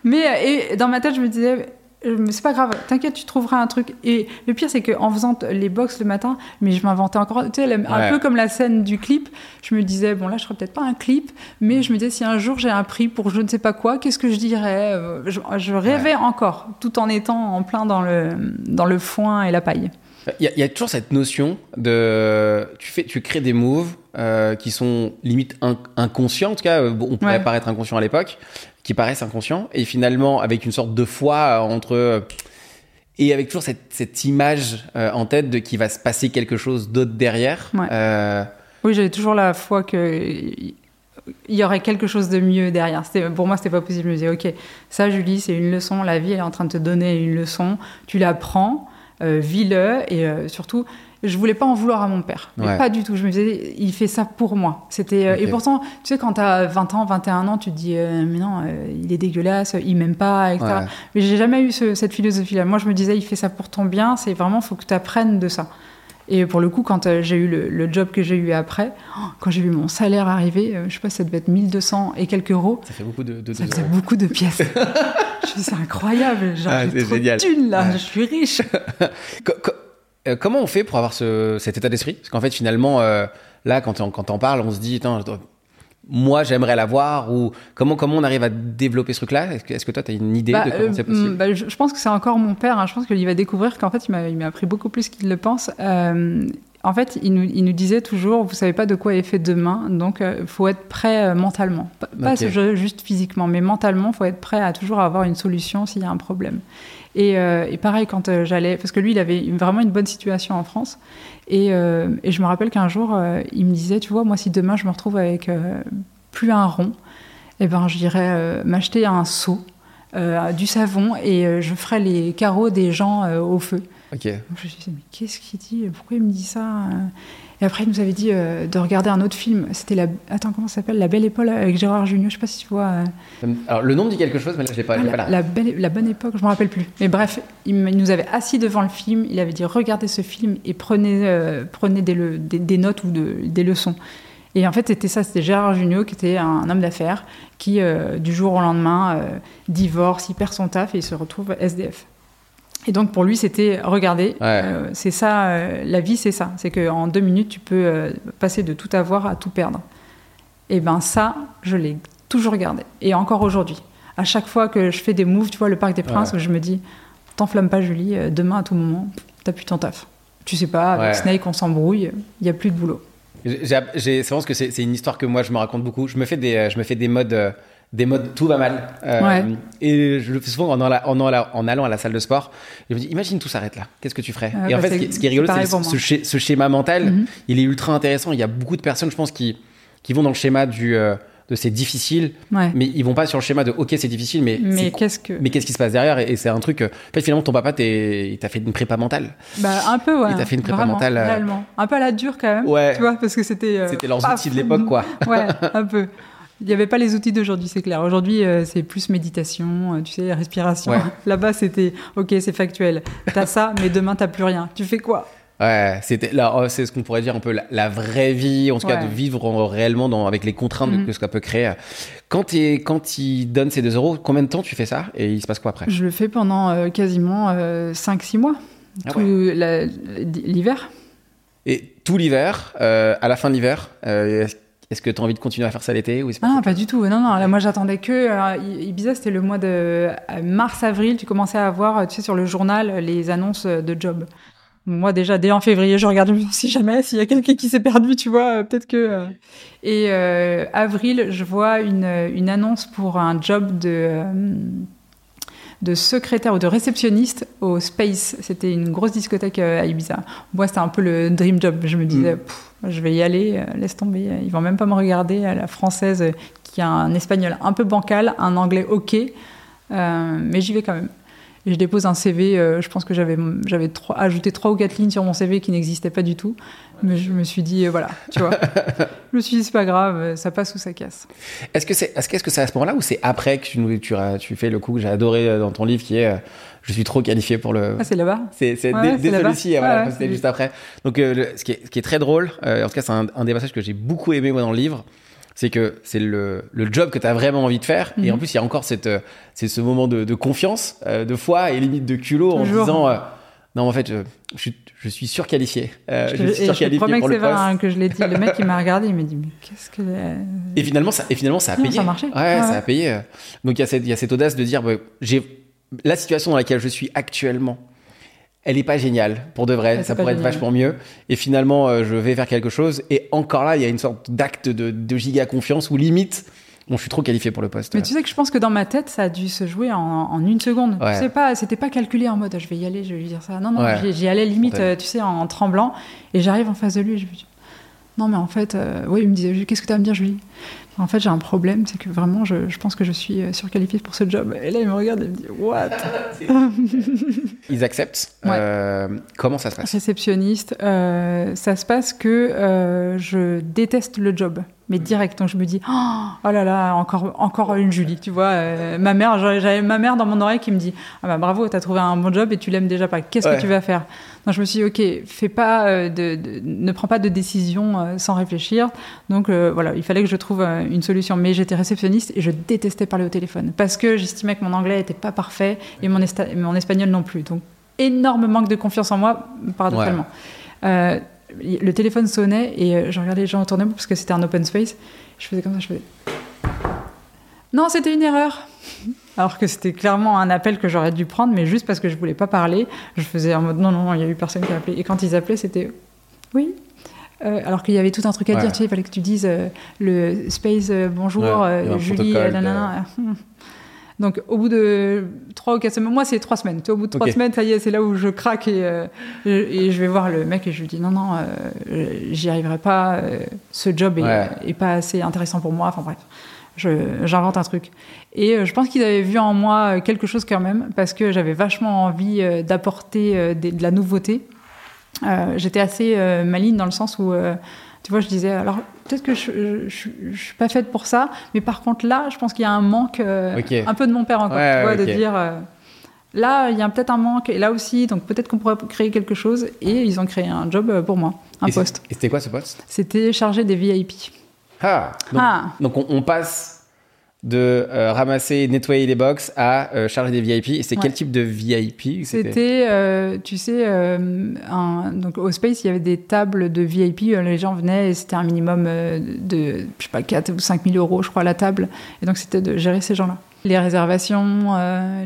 Mais euh, et dans ma tête, je me disais, c'est pas grave, t'inquiète, tu trouveras un truc. Et le pire, c'est qu'en faisant les box le matin, mais je m'inventais encore, tu sais, la- un peu comme la scène du clip, je me disais, bon là, je ferais peut-être pas un clip, mais je me disais, si un jour j'ai un prix pour je ne sais pas quoi, qu'est-ce que je dirais Euh, je, je rêvais encore, tout en étant en plein dans le, dans le foin et la paille. Il y, a- il y a toujours cette notion de... Tu, fais, tu crées des moves euh, qui sont limite in- inconscients, en tout cas, euh, on pourrait Ouais. paraître inconscient à l'époque, qui paraissent inconscients, et finalement, avec une sorte de foi euh, entre... euh, et avec toujours cette, cette image euh, en tête de qu'il va se passer quelque chose d'autre derrière. Ouais. Euh, Oui, j'avais toujours la foi que il y aurait quelque chose de mieux derrière. C'était, pour moi, c'était pas possible. Je me disais, ok, ça, Julie, c'est une leçon. La vie, elle est en train de te donner une leçon. Tu la prends, euh, vis-le, et surtout, je voulais pas en vouloir à mon père. Mais Ouais. pas du tout. Je me disais, il fait ça pour moi. C'était, euh. Et pourtant, tu sais, quand t'as 20 ans, 21 ans, tu te dis, euh, mais non, euh, il est dégueulasse, il m'aime pas, etc. Ouais. Mais j'ai jamais eu ce- cette philosophie-là. Moi, je me disais, il fait ça pour ton bien. C'est vraiment, faut que tu apprennes de ça. Et pour le coup, quand j'ai eu le, le job que j'ai eu après, oh, quand j'ai vu mon salaire arriver, je sais pas, ça devait être 1200 et quelques euros. Ça fait beaucoup de, de Ça faisait euros. beaucoup de pièces. <laughs> je me dis, c'est incroyable. Genre, Ah, j'ai c'est trop génial. de thunes, là. Ouais. Je suis riche. <laughs> Euh, comment on fait pour avoir ce- cet état d'esprit? Parce qu'en fait, finalement, euh, là, quand on, quand on parle, on se dit, moi, j'aimerais l'avoir. Ou comment, comment on arrive à développer ce truc-là? Est-ce que, toi, tu as une idée Bah, de comment euh, c'est possible? mm, bah, je, je pense que c'est encore mon père. hein. Je pense qu'il va découvrir qu'en fait, il m'a, appris beaucoup plus qu'il le pense. Euh, en fait, il nous, il nous disait toujours, vous savez pas de quoi est fait demain, donc il faut être prêt mentalement. Pas, pas juste physiquement, mais mentalement, faut être prêt à toujours avoir une solution s'il y a un problème. Et, euh, et pareil, quand euh, j'allais, parce que lui, il avait vraiment une bonne situation en France. Et, euh, et je me rappelle qu'un jour, il me disait, tu vois, moi, si demain je me retrouve avec plus un rond, eh ben, j'irai m'acheter un seau, euh, du savon, et euh, je ferai les carreaux des gens euh, au feu. Ok. Donc, je me disais, mais qu'est-ce qu'il dit? Pourquoi il me dit ça Et après, il nous avait dit euh, de regarder un autre film. C'était la. Attends, comment ça s'appelle? La Belle Épaule avec Gérard Jugnot. Je sais pas si tu vois. euh, Alors, le nom me dit quelque chose, mais là, je l'ai pas, ah, la, pas là. la belle, la bonne époque, je me rappelle plus. Mais bref, il, nous avait assis devant le film. Il avait dit regardez ce film et prenez, euh, prenez des, le- des, des notes ou de- des leçons. Et en fait, c'était ça. C'était Gérard Jugnot qui était un, homme d'affaires qui, du jour au lendemain, divorce, il perd son taf et il se retrouve SDF. Et donc pour lui, c'était regardez, Ouais. euh, c'est ça, euh, la vie, c'est ça. C'est qu'en deux minutes, tu peux euh, passer de tout avoir à tout perdre. Et ben ça, je l'ai toujours gardé. Et encore aujourd'hui. À chaque fois que je fais des moves, tu vois, le Parc des Princes, Ouais. je me dis, t'enflamme pas Julie, euh, demain à tout moment, t'as plus ton taf. Tu sais pas, avec Ouais. Snake, on s'embrouille, il y a plus de boulot. C'est vraiment que c'est une histoire que moi, je me raconte beaucoup. Je me fais des, je me fais des modes. Des modes tout va mal. Euh, Ouais. Et je le fais souvent en, allant- en, allant- en allant à la salle de sport. Je me dis, imagine tout s'arrête là. Qu'est-ce que tu ferais Ouais, Et en bah, fait, ce qui, est rigolo, c'est ce, ce schéma mental. Mhm. Il est ultra intéressant. Il y a beaucoup de personnes, je pense, qui, qui vont dans le schéma du, euh, de c'est difficile, Ouais. mais ils vont pas sur le schéma de ok, c'est difficile, mais Mais qu'est-ce que. mais qu'est-ce qui se passe derrière Et, et c'est un truc. euh, En fait, finalement, ton papa, il t'a fait une prépa mentale. Bah, un peu, ouais. Il t'a fait une prépa vraiment, mentale, réellement. Un peu à la dure quand même. Ouais. Tu vois, parce que c'était. C'était leurs paf. outils de l'époque, quoi. ouais, un peu. <laughs> Il n'y avait pas les outils d'aujourd'hui, c'est clair. Aujourd'hui, euh, c'est plus méditation, euh, tu sais, respiration. Ouais. <laughs> Là-bas, c'était OK, c'est factuel. T'as ça, mais demain, t'as plus rien. Tu fais quoi? Ouais, c'était là, oh, c'est ce qu'on pourrait dire un peu la, la vraie vie, en tout cas Ouais. de vivre en- réellement dans, avec les contraintes Mhm. que ça peut créer. Quand, t'es- quand il donne ces 2 euros, combien de temps tu fais ça? Et il se passe quoi après? Je le fais pendant euh, quasiment 5-6 mois. Ah Tout l'hiver. Et tout l'hiver, euh, à la fin de l'hiver, euh, est-ce- que tu as envie de continuer à faire ça l'été ou autre pas du tout. Non, non. Là, moi, j'attendais que. euh, Ibiza, c'était le mois de euh, mars-avril. Tu commençais à avoir, tu sais, sur le journal, les annonces de job. Moi, déjà, dès en février, je dis, <laughs> si jamais, s'il y a quelqu'un qui s'est perdu, tu vois, euh, peut-être que. euh. Et euh, avril, je vois une, une annonce pour un job de. euh, de secrétaire ou de réceptionniste au Space. C'était une grosse discothèque euh, à Ibiza. Moi, c'était un peu le dream job. Je me disais, Mm. Je vais y aller, euh, laisse tomber. Ils vont même pas me regarder. à La française euh, qui a un espagnol un peu bancal, un anglais ok, euh, mais j'y vais quand même. Et je dépose un CV. euh, je pense que j'avais ajouté trois ou quatre lignes sur mon CV qui n'existaient pas du tout. Mais je me suis dit, euh, voilà, tu vois. <laughs> je me suis dit, c'est pas grave, euh, ça passe ou ça casse. Est-ce que c'est est-ce que c'est à ce moment-là ou c'est après que tu, fais le coup que j'ai adoré dans ton livre qui est Je suis trop qualifié pour le. Ah, c'est là-bas C'est Ouais, dès, celui-ci, voilà, ouais, c'était c'est- juste après. Donc, euh, le- ce, qui est, ce qui est très drôle, euh, en tout cas, c'est un, un des passages que j'ai beaucoup aimé moi dans le livre, c'est que c'est le, le job que tu as vraiment envie de faire. Et Mhm. en plus, il y a encore cette, euh, c'est ce moment de, de confiance, euh, de foi et limite de culot en Toujours. disant euh, Non, en fait, je, je suis, je suis surqualifié. Euh, Je, je suis et je te surqualifié pour vrai hein, que je l'ai dit. Le mec, il m'a regardé, il m'a dit, mais qu'est-ce que. Et finalement, ça, et finalement, ça a Non, payé. ça a marché. Ouais, Ouais, ça a payé. Donc il y a cette, il y a cette audace de dire, bah, j'ai la situation dans laquelle je suis actuellement. Elle est pas géniale pour de vrai. Ça pourrait être vachement mieux. Et finalement, euh, je vais faire quelque chose. Et encore là, il y a une sorte d'acte de, de giga confiance ou limite, bon, je suis trop qualifié pour le poste. Mais tu sais que je pense que dans ma tête, ça a dû se jouer en, en une seconde. Ouais. Tu sais pas, c'était pas calculé en mode je vais y aller, je vais lui dire ça. Non, non, Ouais. j'y- allais limite, euh, tu sais, en, tremblant. Et j'arrive en face de lui et je lui dis non, mais en fait, euh, oui, il me disait qu'est-ce que tu vas me dire dis en fait, j'ai un problème, c'est que vraiment, je, je pense que je suis euh, surqualifiée pour ce job. Et là, il me regarde et il me dit what? <laughs> Ils acceptent. Ouais. Euh, comment ça se passe? Réceptionniste, euh, ça se passe que je déteste le job, mais direct. Donc je me dis, oh, oh là là, encore, encore une Julie, tu vois. euh, ma mère, j'avais ma mère dans mon oreille qui me dit, ah bah bravo, t'as trouvé un bon job et tu l'aimes déjà pas. Qu'est-ce Ouais. que tu vas faire? Donc je me suis dit, ok, fais pas euh, de, de- ne prends pas de décision euh, sans réfléchir. Donc euh, voilà, il fallait que je trouve une solution. Mais j'étais réceptionniste et je détestais parler au téléphone parce que j'estimais que mon anglais était pas parfait et mon, espagnol non plus. Donc énorme manque de confiance en moi, paradoxalement. Euh, le téléphone sonnait et euh, je regardais les gens autour de moi parce que c'était un open space. Je faisais comme ça, je faisais. Non, c'était une erreur. Alors que c'était clairement un appel que j'aurais dû prendre, mais juste parce que je voulais pas parler, je faisais en mode non, non, il y a eu personne qui a appelé. Et quand ils appelaient, c'était oui. Euh, alors qu'il y avait tout un truc à Ouais. dire, tu sais, il fallait que tu dises euh, le space euh, bonjour, Ouais, Julie, nanana. <laughs> Donc au bout de trois ou quatre semaines, moi c'est trois semaines. Tu vois, au bout de trois semaines, ça y est, c'est là où je craque et, euh, et, je vais voir le mec et je lui dis non non, euh, j'y arriverai pas. euh, ce job est, Ouais. est pas assez intéressant pour moi. Enfin bref, j'invente un truc. Et je pense qu'ils avaient vu en moi quelque chose quand même parce que j'avais vachement envie d'apporter de la nouveauté. j'étais assez maligne dans le sens où, tu vois, je disais, alors peut-être que je, je, suis pas faite pour ça, mais par contre là, je pense qu'il y a un manque, Ok. un peu de mon père encore, Ouais, tu vois, de dire, euh, là, il y a peut-être un manque, et là aussi, donc peut-être qu'on pourrait créer quelque chose, et ils ont créé un job euh, pour moi, un Et poste. Et c'était quoi ce poste? C'était chargé des VIP. Ah Donc, Ah. donc on, on passe de euh, ramasser, nettoyer les box à euh, charger des VIP. Et c'est Ouais. quel type de VIP C'était, euh, tu sais, un, donc au Space, il y avait des tables de VIP. Les gens venaient et c'était un minimum de, je sais pas, 4 ou 5 000 euros, je crois, la table. Et donc, c'était de gérer ces gens-là. Les réservations,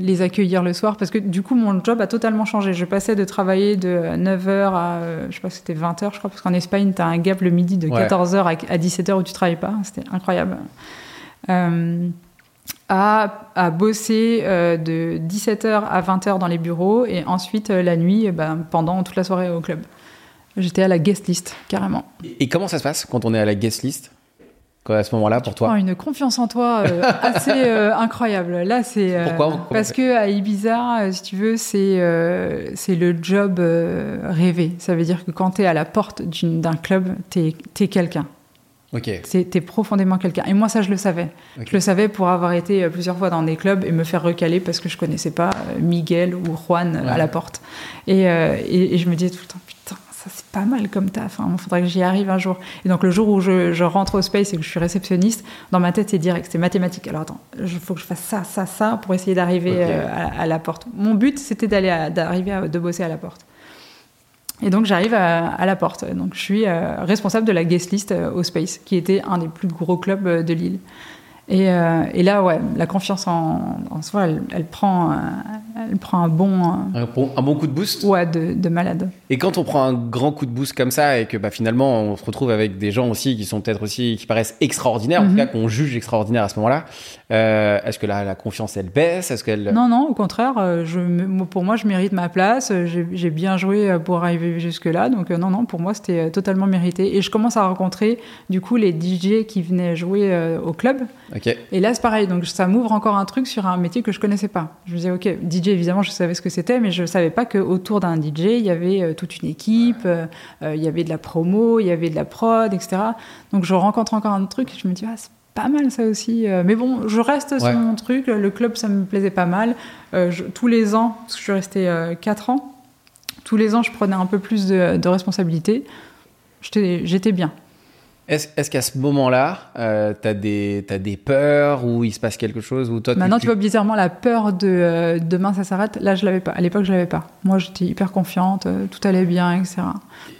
les accueillir le soir. Parce que du coup, mon job a totalement changé. Je passais de travailler de 9h à, je sais pas, c'était 20h, je crois, parce qu'en Espagne, tu as un gap le midi de Ouais. 14h à 17h où tu travailles pas. C'était incroyable. Euh, à, à bosser euh, de 17h à 20h dans les bureaux et ensuite euh, la nuit ben, pendant toute la soirée au club. J'étais à la guest list carrément. Et comment ça se passe quand on est à la guest list Quoi, À ce moment-là, pour toi une confiance en toi euh, <laughs> assez euh, incroyable. Là, c'est euh, Pourquoi parce que à Ibiza, si tu veux, c'est c'est le job rêvé. Ça veut dire que quand tu es à la porte d'un club, tu es, quelqu'un. T'es profondément quelqu'un. Et moi, ça, je le savais. Je le savais pour avoir été euh, plusieurs fois dans des clubs et me faire recaler parce que je connaissais pas euh, Miguel ou Juan euh, Ouais. à la porte. Et, euh, et, et je me disais tout le temps, putain, ça c'est pas mal comme taf. Il faudrait que j'y arrive un jour. Et donc le jour où je, je rentre au space et que je suis réceptionniste, dans ma tête c'est direct, c'est mathématique. Alors attends, il faut que je fasse ça, ça, ça pour essayer d'arriver euh, à, à la porte. Mon but c'était d'aller, à- d'arriver à, de bosser à la porte. Et donc j'arrive à, à la porte. Donc je suis euh, responsable de la guest list euh, au Space, qui était un des plus gros clubs euh, de Lille. Et, et là, ouais, la confiance en, en soi, elle, elle prend, elle prend un bon, Un bon, un bon coup de boost. ouais, de, de malade. Et quand on prend un grand coup de boost comme ça et que bah, finalement on se retrouve avec des gens aussi qui sont peut-être aussi qui paraissent extraordinaires, en tout Mhm. cas qu'on juge extraordinaires à ce moment-là, euh, est-ce que la confiance elle baisse? Est-ce qu'elle Non, non, au contraire, euh, je, pour moi, je mérite ma place. euh, J'ai bien joué pour arriver jusque-là. Donc, non, non, pour moi, c'était totalement mérité. Et je commence à rencontrer, du coup, les DJ qui venaient jouer euh, au club. Et là, c'est pareil. Donc, ça m'ouvre encore un truc sur un métier que je connaissais pas. Je me disais, OK, DJ, évidemment, je savais ce que c'était, mais je savais pas qu'autour d'un DJ, il y avait toute une équipe, euh, il y avait de la promo, il y avait de la prod, etc. Donc, je rencontre encore un truc et je me dis, ah, c'est pas mal ça aussi. Euh, Mais bon, je reste Ouais. sur mon truc. Le club, ça me plaisait pas mal. Euh, je- tous les ans, parce que je suis restée 4 ans, tous les ans, je prenais un peu plus de, de responsabilités. J'étais j'étais bien. Est-ce qu'à ce moment-là, euh, t'as des t'as des peurs ou il se passe quelque chose ou toi Maintenant, tu vois, bizarrement, la peur de euh, demain ça s'arrête, là, je l'avais pas. À l'époque, je l'avais pas. Moi, j'étais hyper confiante, euh, tout allait bien, etc.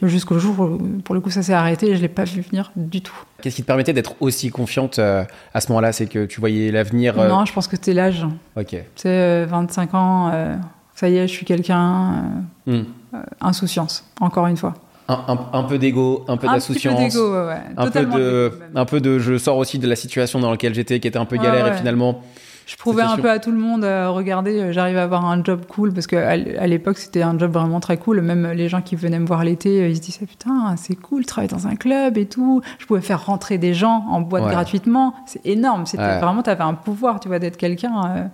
Jusqu'au jour où, pour le coup, ça s'est arrêté et je l'ai pas vu venir du tout. Qu'est-ce qui te permettait d'être aussi confiante euh, à ce moment-là? C'est que tu voyais l'avenir. Non, je pense que c'était l'âge. Ok. Tu sais, euh, 25 ans, ça y est, je suis quelqu'un. Hmm. insouciance, encore une fois. Un, peu d'ego, un peu d'ego, ouais, ouais. Un peu, de, un peu de je sors aussi de la situation dans laquelle j'étais qui était un peu galère et ouais. finalement Je prouvais un peu à tout le monde, euh, regardez, euh, j'arrive à avoir un job cool parce que à l'époque c'était un job vraiment très cool. Même les gens qui venaient me voir l'été, euh, ils se disaient putain c'est cool, travailler dans un club et tout. Je pouvais faire rentrer des gens en boîte gratuitement, c'est énorme. C'était vraiment, t'avais un pouvoir, tu vois, d'être quelqu'un, euh,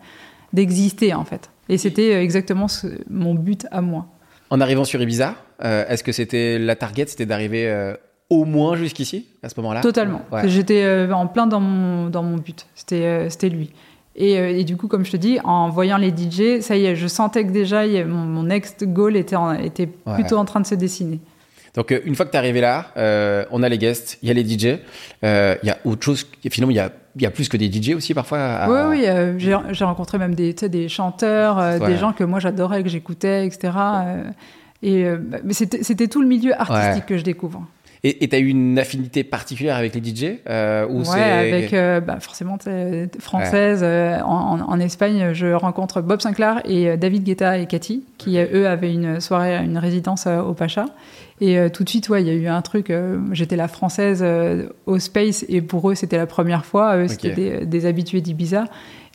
d'exister en fait. Et c'était euh, exactement ce- mon but à moi. En arrivant sur Ibiza, euh, est-ce que c'était la target, c'était d'arriver euh, au moins jusqu'ici à ce moment-là? Totalement. Ouais. J'étais euh, en plein dans mon, dans mon but. C'était c'était lui. Et, et du coup, comme je te dis, en voyant les DJ, ça y est, je sentais que déjà il y a- mon, mon next goal était, en- était Ouais. plutôt en train de se dessiner. Donc une fois que tu es arrivé là, on a les guests, il y a les DJ, il y a autre chose, finalement il y a, il y a plus que des DJ aussi parfois. à- Oui, oui, euh, j'ai rencontré même des, des chanteurs, euh, Ouais. des gens que moi j'adorais, que j'écoutais, etc. euh, et, euh, bah, mais c'était c'était tout le milieu artistique Ouais. que je découvre. Et tu as eu une affinité particulière avec les DJ euh, ou Ouais, avec euh, bah, forcément française. euh, en, Espagne, je rencontre Bob Sinclair et euh, David Guetta et Cathy, qui eux avaient une soirée, une résidence au Pacha. Et euh, tout de suite, ouais, il y a eu un truc. euh, J'étais la française euh, au Space et pour eux, c'était la première fois. Eux, c'était Ok. des, des habitués d'Ibiza.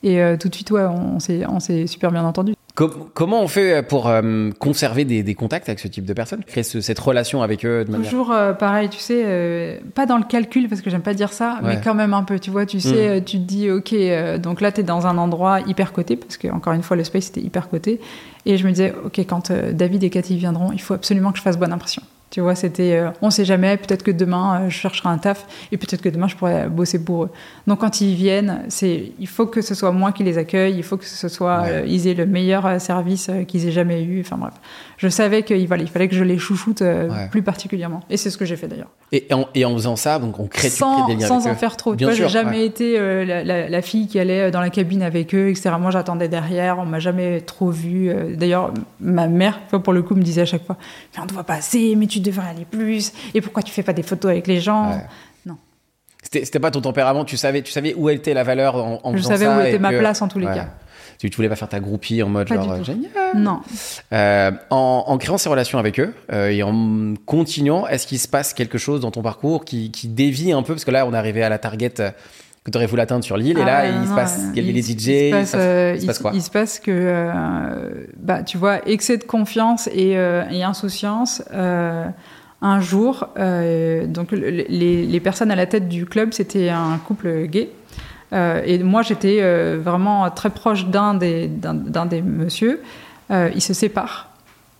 Et tout de suite, ouais, on, s'est- on s'est super bien entendu. Comment on fait pour euh, conserver des, contacts avec ce type de personnes Créer cette relation avec eux de manière... Toujours euh, pareil, tu sais, euh, pas dans le calcul parce que j'aime pas dire ça, mais quand même un peu. Tu vois, tu sais, mm. tu te dis, ok, donc là, tu es dans un endroit hyper coté parce que, encore une fois, le space était hyper coté. Et je me disais, ok, quand David et Cathy viendront, il faut absolument que je fasse bonne impression. Tu vois, c'était, euh, on sait jamais, peut-être que demain, euh, je chercherai un taf et peut-être que demain, je pourrais bosser pour eux. Donc, quand ils viennent, c'est, il faut que ce soit moi qui les accueille, il faut que ce soit, euh, ils aient le meilleur service qu'ils aient jamais eu. Enfin, bref. Je savais qu'il fallait, il fallait que je les chouchoute plus particulièrement. Et c'est ce que j'ai fait d'ailleurs. Et en, et en, faisant ça, donc on crée, sans, des liens Sans en faire trop. Bien tu vois, j'ai jamais été la, fille qui allait dans la cabine avec eux, etc. Moi, j'attendais derrière, on m'a jamais trop vue. D'ailleurs, ma mère, pour le coup, me disait à chaque fois, mais on ne te voit pas assez, mais tu devrais aller plus Et pourquoi tu fais pas des photos avec les gens Non. C'était pas ton tempérament. Tu savais, tu savais où était la valeur en, en Je savais où était ma place en tous les cas. Tu, tu voulais pas faire ta groupie en mode genre génial. Non. Euh, en, créant ces relations avec eux euh, et en continuant, est-ce qu'il se passe quelque chose dans ton parcours qui, qui, dévie un peu? Parce que là, on est arrivé à la target que tu aurais voulu atteindre sur l'île. et là, ah il se passe, il y a les DJ. Il se passe, euh, il se passe quoi Il se passe que, euh, bah, tu vois, excès de confiance et, euh, et insouciance. un jour, donc les, les, personnes à la tête du club, c'était un couple gay. et moi, j'étais vraiment très proche d'un des, d'un, des messieurs. ils se séparent.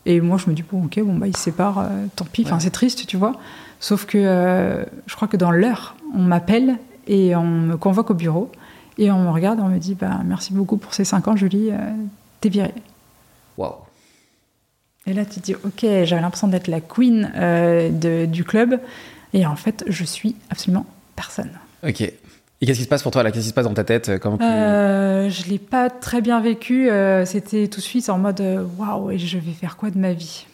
Et moi, je me dis, bon, ok, bon, bah, ils se séparent, tant pis. Enfin, c'est triste, tu vois. Sauf que je crois que dans l'heure, on m'appelle et on me convoque au bureau et on me regarde on me dit bah, Merci beaucoup pour ces 5 ans, Julie, euh, t'es virée. Waouh! Et là, tu te dis Ok, j'avais l'impression d'être la queen euh, de, du club. Et en fait, je suis absolument personne. Ok. Et qu'est-ce qui se passe pour toi là? Qu'est-ce qui se passe dans ta tête? Euh, Comment tu... Je l'ai pas très bien vécu. C'était tout de suite en mode Waouh, et je vais faire quoi de ma vie?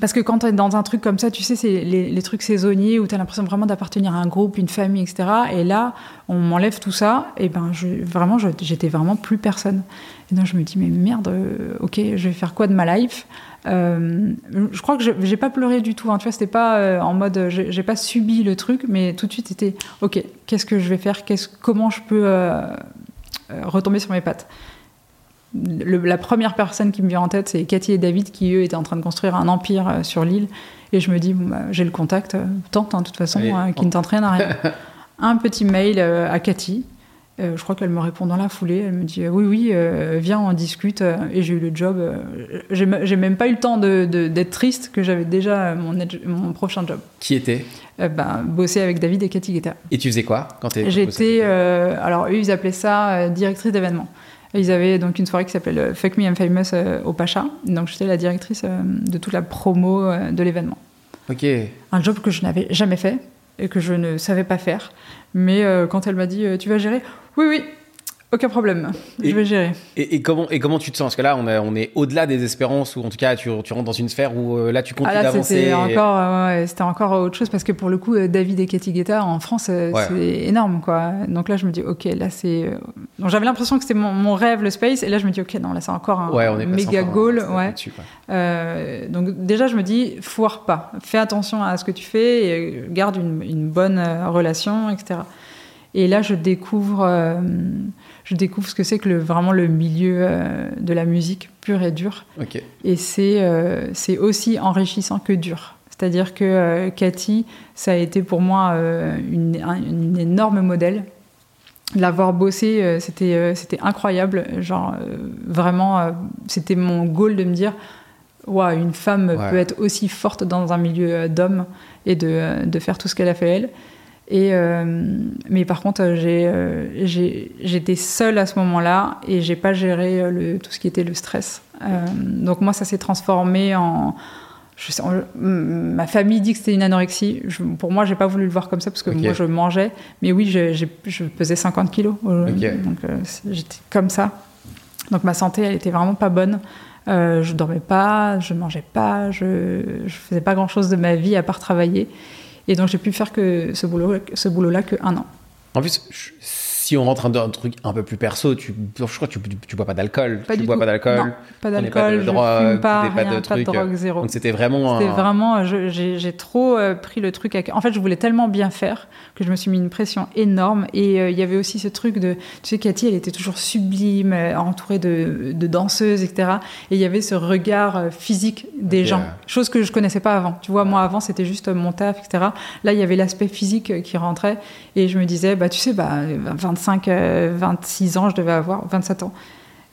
Parce que quand tu es dans un truc comme ça, tu sais, c'est les, trucs saisonniers où tu as l'impression vraiment d'appartenir à un groupe, une famille, etc. Et là, on m'enlève tout ça, et ben je, vraiment, j'étais vraiment plus personne. Et donc je me dis, mais merde, euh, ok, je vais faire quoi de ma life? Euh, Je crois que j'ai pas pleuré du tout, hein, tu vois, c'était pas euh, en mode, j'ai pas subi le truc, mais tout de suite c'était, ok, qu'est-ce que je vais faire? Comment je peux retomber sur mes pattes? La première personne qui me vient en tête, c'est Cathy et David qui, eux, étaient en train de construire un empire euh, sur l'île. Et je me dis, bah, j'ai le contact, euh, tente, hein, de toute façon, hein, qui ne tente rien à rien. <laughs> un petit mail euh, à Cathy. je crois qu'elle me répond dans la foulée. Elle me dit Oui, oui, viens, on discute. et j'ai eu le job. j'ai même pas eu le temps d'être de, triste que j'avais déjà mon, mon, prochain job. Qui était? Ben, Bosser avec David et Cathy Guetta. Et tu faisais quoi quand tu J'étais. alors, eux, ils appelaient ça directrice d'événements. Ils avaient donc une soirée qui s'appelle euh, Fuck Me I'm Famous euh, au Pacha. Donc j'étais la directrice euh, de toute la promo de l'événement. Ok. Un job que je n'avais jamais fait et que je ne savais pas faire. Mais quand elle m'a dit Tu vas gérer Oui, oui, aucun problème, je vais gérer. Et, comment, et comment tu te sens? Parce que là, on, on est au-delà des espérances, ou en tout cas, tu, tu rentres dans une sphère où euh, là, tu continues ah d'avancer. C'était encore, c'était encore autre chose, parce que pour le coup, euh, David et Cathy Guetta, en France, euh, c'est énorme. quoi. Donc là, je me dis, OK, là, c'est. Donc j'avais l'impression que c'était mon, rêve, le space, et là, je me dis, OK, non, là, c'est encore un méga goal. Ouais. donc déjà, je me dis, foire pas. Fais attention à ce que tu fais, et garde une, une bonne relation, etc. Et là, je découvre je découvre ce que c'est que le, vraiment le milieu euh, de la musique pure et dure. Et c'est euh, c'est aussi enrichissant que dur. C'est-à-dire que euh, Cathy, ça a été pour moi une, une, énorme modèle. L'avoir bossé, c'était c'était incroyable. Genre, vraiment, c'était mon goal de me dire wow, une femme peut être aussi forte dans un milieu d'hommes et de, de, faire tout ce qu'elle a fait elle. Et, euh, mais par contre, euh, j'étais seule à ce moment-là et j'ai pas géré euh, le, tout ce qui était le stress. donc moi, ça s'est transformé en, je sais, ma famille dit que c'était une anorexie. pour moi, j'ai pas voulu le voir comme ça parce que moi, je mangeais. Mais oui, je pesais 50 kilos. Donc j'étais comme ça. Donc ma santé, elle était vraiment pas bonne. Euh, je dormais pas, je mangeais pas, je, je faisais pas grand chose de ma vie à part travailler. Et donc j'ai pu faire que ce boulot, boulot-là que un an. En plus, si on rentre dans un truc un peu plus perso, tu, je crois que tu, tu, bois pas d'alcool. Pas tu bois tout. pas d'alcool. Pas d'alcool, de je drogue, fume pas, de pas de trucs. drogue, zéro. Donc c'était vraiment C'était un- vraiment, je- j'ai trop euh, pris le truc. À... En fait, je voulais tellement bien faire que je me suis mis une pression énorme. Et euh, il y avait aussi ce truc de, tu sais, Cathy, elle était toujours sublime, euh, entourée de, de danseuses, etc. Et il y avait ce regard euh, physique des gens, chose que je connaissais pas avant. Tu vois, moi avant, c'était juste mon taf, etc. Là, il y avait l'aspect physique euh, qui rentrait. Et je me disais, bah, tu sais, bah, 25, euh, 26 ans, je devais avoir 27 ans.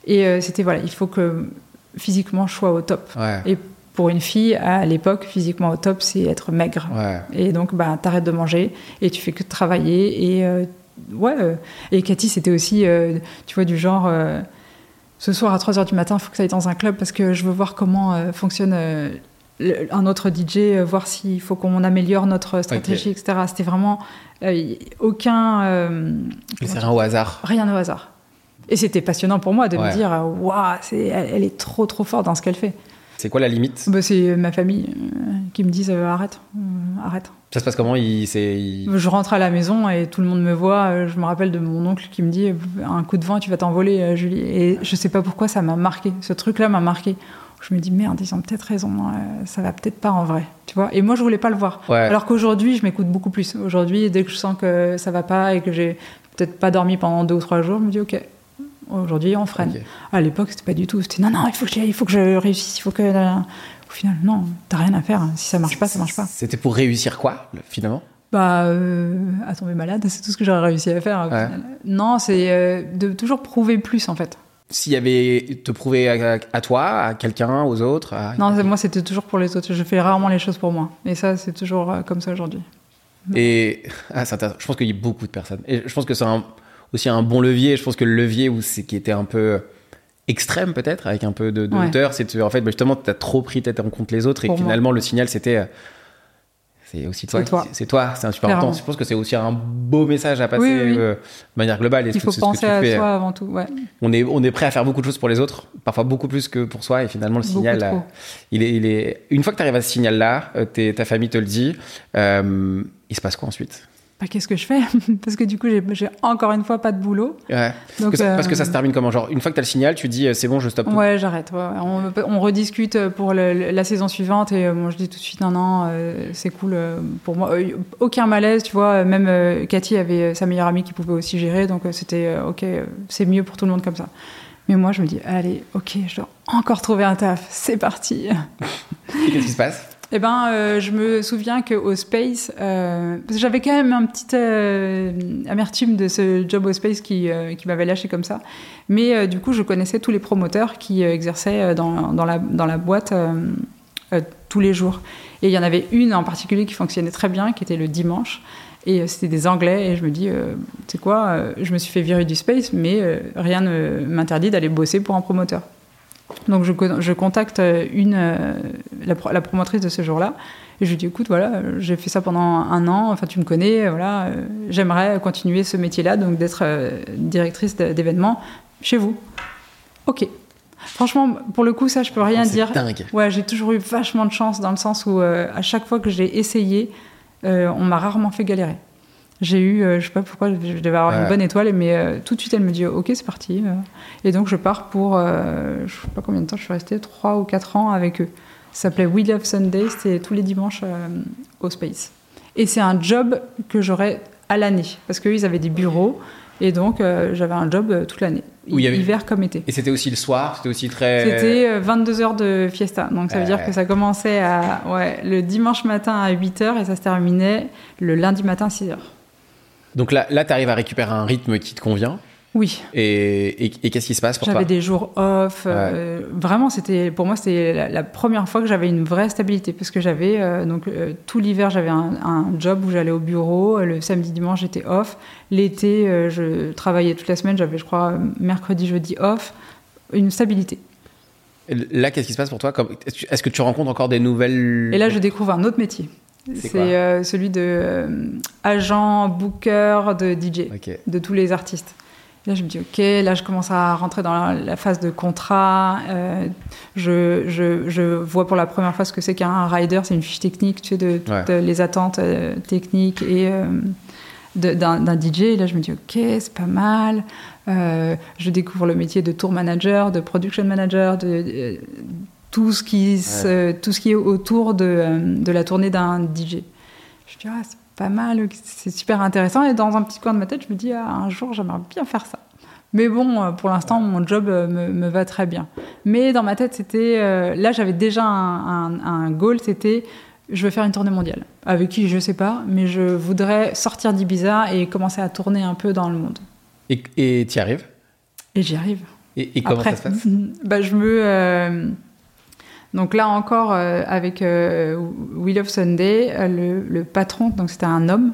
Et euh, c'était, voilà, il faut que physiquement, je sois au top. Ouais. Et pour une fille, à l'époque, physiquement au top, c'est être maigre. Ouais. Et donc, bah, t'arrêtes de manger et tu fais que travailler. Et euh, ouais. euh, et Cathy, c'était aussi, euh, tu vois, du genre, euh, ce soir à 3h du matin, il faut que tu ailles dans un club parce que je veux voir comment euh, fonctionne euh, le- un autre DJ, euh, voir s'il faut qu'on améliore notre stratégie, etc. C'était vraiment euh, aucun. euh, Mais c'est rien au hasard. rien au hasard. Et c'était passionnant pour moi de Ouais. me dire, waouh, elle, elle est trop trop forte dans ce qu'elle fait. C'est quoi la limite? Bah, c'est ma famille qui me disent arrête, arrête. Ça se passe comment? Il, Je rentre à la maison et tout le monde me voit. Je me rappelle de mon oncle qui me dit un coup de vent, tu vas t'envoler, Julie. Et je sais pas pourquoi ça m'a marqué. Ce truc-là m'a marqué. Je me dis merde, ils ont peut-être raison. euh, ça va peut-être pas en vrai, tu vois. Et moi, je voulais pas le voir. Ouais. Alors qu'aujourd'hui, je m'écoute beaucoup plus. Aujourd'hui, dès que je sens que ça va pas et que j'ai peut-être pas dormi pendant deux ou trois jours, je me dis ok. Aujourd'hui, on freine. À l'époque, c'était pas du tout. C'était non, non, il faut que aille, il faut que je réussisse, il faut que. Au final, non, t'as rien à faire. Si ça marche pas, ça marche pas. C'était pour réussir quoi, le- finalement? Bah, euh, à tomber malade, c'est tout ce que j'aurais réussi à faire. au Ouais. final. Non, c'est euh, de toujours prouver plus en fait. S'il y avait te prouver à, à toi, à quelqu'un, aux autres à- Non, moi, c'était toujours pour les autres. Je fais rarement les choses pour moi. Et ça, c'est toujours euh, comme ça aujourd'hui. Et ah, je pense qu'il y a beaucoup de personnes. Et je pense que c'est aussi un bon levier. Je pense que le levier où c'est qui était un peu extrême peut-être, avec un peu de, de Ouais. hauteur, c'est en fait bah, justement tu as trop pris tête en compte les autres et Pour que moi. finalement le signal c'était euh, c'est aussi toi. C'est toi. C'est un super important. Je pense que c'est aussi un beau message à passer Oui, oui, oui. euh, de manière globale. Et Il faut c'est ce que penser tu à fais. soi avant tout. Ouais. On est on est prêt à faire beaucoup de choses pour les autres, parfois beaucoup plus que pour soi. Et finalement le Beaucoup signal, euh, il est, il est. Une fois que tu arrives à ce signal là, ta famille te le dit. euh, il se passe quoi ensuite? Bah, Qu'est-ce que je fais <laughs> Parce que du coup, j'ai encore une fois pas de boulot. Ouais. Donc, Parce que, ça, euh, parce que ça se termine comment Genre, une fois que tu as le signal, tu dis euh, c'est bon, je stoppe. Ouais, j'arrête. ouais. On, on rediscute pour le- le- la saison suivante et euh, moi je dis tout de suite non, non, euh, c'est cool euh, pour moi. Euh, aucun malaise, tu vois. Même euh, Cathy avait euh, sa meilleure amie qui pouvait aussi gérer, donc euh, c'était euh, ok, euh, c'est mieux pour tout le monde comme ça. Mais moi je me dis, allez, ok, je dois encore trouver un taf, c'est parti. Et qu'est-ce qui se passe? Eh ben, euh, je me souviens qu'au Space, euh, j'avais quand même un petit euh, amertume de ce job au Space qui, euh, m'avait lâché comme ça. Mais du coup, je connaissais tous les promoteurs qui exerçaient dans, la, dans boîte tous les jours. Et il y en avait une en particulier qui fonctionnait très bien, qui était le dimanche. Et c'était des Anglais. Et je me dis, sais quoi, je me suis fait virer du Space, mais rien ne m'interdit d'aller bosser pour un promoteur. Donc je, je contacte euh, une, euh, la, la promotrice de ce jour-là et je lui dis écoute voilà euh, j'ai fait ça pendant un an enfin tu me connais voilà j'aimerais continuer ce métier-là donc d'être directrice d'événements chez vous. Ok. Franchement pour le coup ça je peux rien C'est dire. dingue. Ouais j'ai toujours eu vachement de chance dans le sens où euh, à chaque fois que j'ai essayé euh, on m'a rarement fait galérer. J'ai eu, euh, je sais pas pourquoi, je devais avoir Ouais. une bonne étoile, mais euh, tout de suite elle me dit ok c'est parti. euh. Et donc je pars pour, euh, je sais pas combien de temps, je suis restée 3 ou 4 ans avec eux. Ça s'appelait We Love Sunday, c'était tous les dimanches au Space. Et c'est un job que j'aurais à l'année, parce qu'eux ils avaient des bureaux, et donc j'avais un job toute l'année, Où il y avait- hiver comme été. Et c'était aussi le soir, c'était aussi très. C'était euh, 22 heures de fiesta. Donc ça veut dire que ça commençait à, ouais, le dimanche matin à 8 heures et ça se terminait le lundi matin à 6 heures. Donc là, là tu arrives à récupérer un rythme qui te convient. Oui, Et, et, et qu'est-ce qui se passe pour toi j'avais des jours off. euh, vraiment, c'était pour moi c'était la, la première fois que j'avais une vraie stabilité parce que j'avais euh, donc euh, tout l'hiver j'avais un, un job où j'allais au bureau. Le samedi dimanche j'étais off. L'été je travaillais toute la semaine. J'avais je crois mercredi jeudi off. Une stabilité. Là, qu'est-ce qui se passe pour toi est-ce que tu rencontres encore des nouvelles. Et là, je découvre un autre métier. C'est euh, celui de euh, agent, booker, de DJ, de tous les artistes. Là, je me dis, ok, là, je commence à rentrer dans la, la phase de contrat. euh, je, je, je vois pour la première fois ce que c'est qu'un rider. C'est une fiche technique, tu sais, de toutes Ouais. les attentes euh, techniques et euh, d'un DJ. Et là, je me dis, ok, c'est pas mal. Euh, je découvre le métier de tour manager, de production manager, de, tout, ce qui tout ce qui est autour de, de la tournée d'un DJ. Je me dis, ah, c'est pas mal, c'est super intéressant. Et dans un petit coin de ma tête, je me dis, ah, un jour, j'aimerais bien faire ça. Mais bon, euh, pour l'instant, mon job euh, me, va très bien. Mais dans ma tête, c'était. Euh, là, j'avais déjà un, goal c'était je veux faire une tournée mondiale. Avec qui, je sais pas, mais je voudrais sortir d'Ibiza et commencer à tourner un peu dans le monde. Et tu y arrives? Et j'y arrive. Et, comment ça se passe? <laughs> bah, Je me. Donc là encore, avec Will of Sunday, le, patron, donc c'était un homme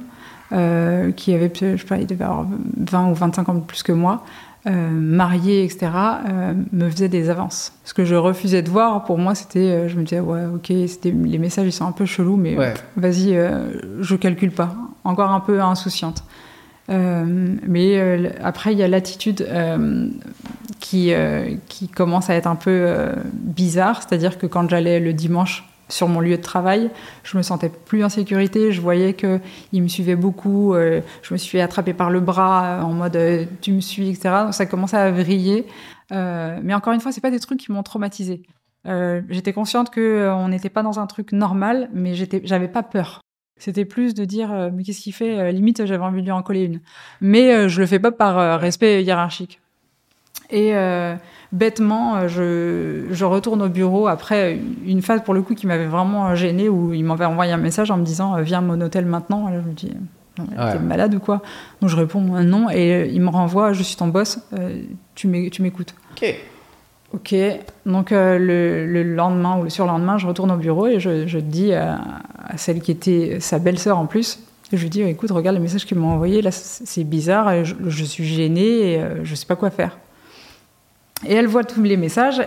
qui avait, je sais pas, il devait avoir 20 ou 25 ans de plus que moi, euh, marié, etc., euh, me faisait des avances. Ce que je refusais de voir, pour moi, c'était, euh, je me disais, ouais, ok, les messages, ils sont un peu chelous, mais vas-y, je calcule pas. Encore un peu insouciante. Mais après, il y a l'attitude qui, qui commence à être un peu bizarre, c'est-à-dire que quand j'allais le dimanche sur mon lieu de travail, je me sentais plus en sécurité. Je voyais qu'il me suivait beaucoup. Euh, je me suis attrapée par le bras euh, en mode euh, tu me suis, etc. Donc ça commençait à vriller. mais encore une fois, c'est pas des trucs qui m'ont traumatisée. j'étais consciente que on n'était pas dans un truc normal, mais j'étais, j'avais pas peur. C'était plus de dire mais qu'est-ce qu'il fait Limite, j'avais envie de lui en coller une. Mais je le fais pas par respect hiérarchique. Et bêtement, euh, je, je, retourne au bureau après une phase pour le coup qui m'avait vraiment gênée où il m'avait envoyé un message en me disant euh, viens à mon hôtel maintenant. Et là, je me dis t'es malade ou quoi? Donc je réponds non et il me renvoie je suis ton boss, euh, tu m'écoutes. Ok. Ok, donc le, le, lendemain ou le surlendemain, je retourne au bureau et je, dis à, celle qui était sa belle-sœur en plus, je lui dis écoute, regarde le message qu'il m'a envoyé, là c'est bizarre, et je, suis gênée et je sais pas quoi faire. Et elle voit tous les messages,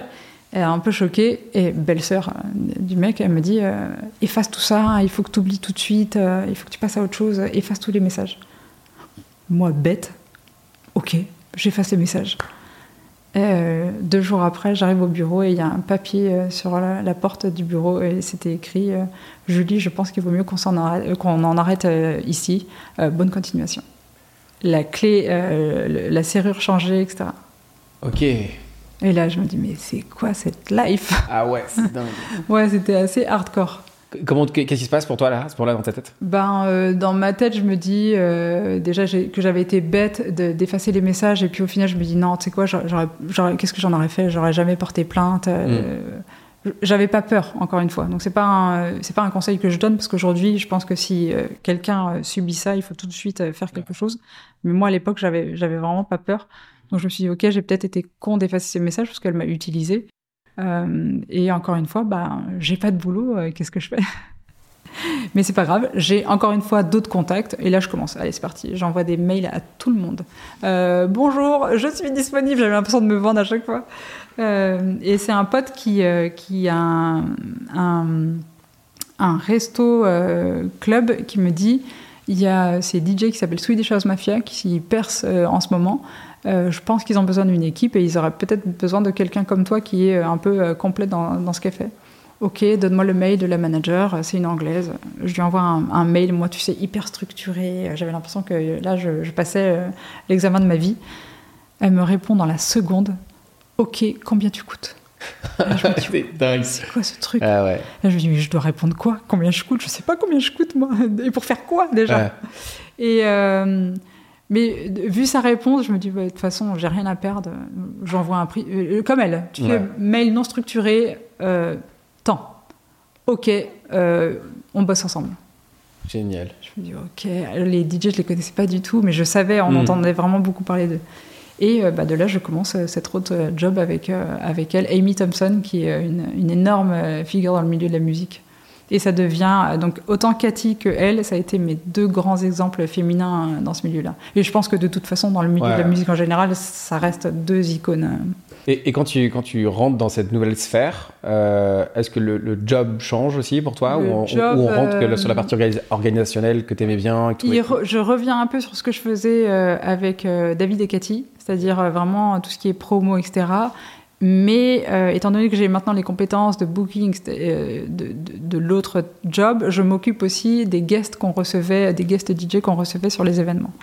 elle est un peu choquée, et belle-sœur euh, du mec, elle me dit euh, efface tout ça, il faut que tu oublies tout de suite, euh, il faut que tu passes à autre chose, efface tous les messages. Moi, bête, ok, j'efface les messages. Et, deux jours après, j'arrive au bureau et il y a un papier sur la, porte du bureau et c'était écrit Julie, je pense qu'il vaut mieux qu'on en en arrête ici. bonne continuation. La clé, la serrure changée, etc. Ok. Et là, je me dis, mais c'est quoi cette life? Ah ouais, c'est dingue. ouais, c'était assez hardcore. Comment, qu'est-ce qui se passe pour toi là, ce là dans ta tête? Ben, euh, dans ma tête, je me dis euh, déjà que j'avais été bête d'effacer les messages, et puis au final, je me dis non, tu sais quoi, qu'est-ce que j'en aurais fait? J'aurais jamais porté plainte. Euh, mm. J'avais pas peur, encore une fois. Donc c'est pas c'est pas un conseil que je donne parce qu'aujourd'hui, je pense que si quelqu'un subit ça, il faut tout de suite faire quelque chose. Mais moi, à l'époque, j'avais j'avais vraiment pas peur. Donc je me suis dit, ok, j'ai peut-être été con d'effacer ces messages parce qu'elle m'a utilisé. Euh, et encore une fois, bah, j'ai pas de boulot, euh, qu'est-ce que je fais? <laughs> Mais c'est pas grave, j'ai encore une fois d'autres contacts et là je commence. Allez, c'est parti, j'envoie des mails à tout le monde. Euh, bonjour, je suis disponible, j'avais l'impression de me vendre à chaque fois. et c'est un pote qui, qui a un, un, un resto club qui me dit il y a ces DJ qui s'appellent Swedish House Mafia qui percent en ce moment. Euh, je pense qu'ils ont besoin d'une équipe et ils auraient peut-être besoin de quelqu'un comme toi qui est un peu euh, complet dans, ce qu'elle fait. Ok, donne-moi le mail de la manager, c'est une anglaise. Je lui envoie un, mail, moi tu sais, hyper structuré. J'avais l'impression que là, je, passais euh, l'examen de ma vie. Elle me répond dans la seconde, ok, combien tu coûtes? <laughs> c'est quoi ce truc ah ouais. Je me dis, mais je dois répondre quoi? Combien je coûte? Je sais pas combien je coûte, moi. Et pour faire quoi, déjà? Et mais vu sa réponse, je me dis, bah, de toute façon, j'ai rien à perdre. J'envoie un prix. Euh, comme elle, tu fais mail non structuré, euh, temps. Ok, euh, on bosse ensemble. Génial. Je me dis, ok. Les DJ, je les connaissais pas du tout, mais je savais, on hmm. entendait vraiment beaucoup parler d'eux. Et bah, de là, je commence cette autre job avec, avec elle, Amy Thompson, qui est une, une énorme figure dans le milieu de la musique. Et ça devient, euh, donc autant Cathy que elle, ça a été mes deux grands exemples féminins euh, dans ce milieu-là. Et je pense que de toute façon, dans le milieu de la musique en général, ça reste deux icônes. Et, et, quand, tu, quand tu rentres dans cette nouvelle sphère, euh, est-ce que le, job change aussi pour toi ou on, on, rentre que sur la partie organisationnelle que tu aimais bien et Je reviens un peu sur ce que je faisais avec David et Cathy, c'est-à-dire vraiment tout ce qui est promo, etc Mais euh, étant donné que j'ai maintenant les compétences de booking euh, de, de, de l'autre job, je m'occupe aussi des guests qu'on recevait, des guests DJ qu'on recevait sur les événements.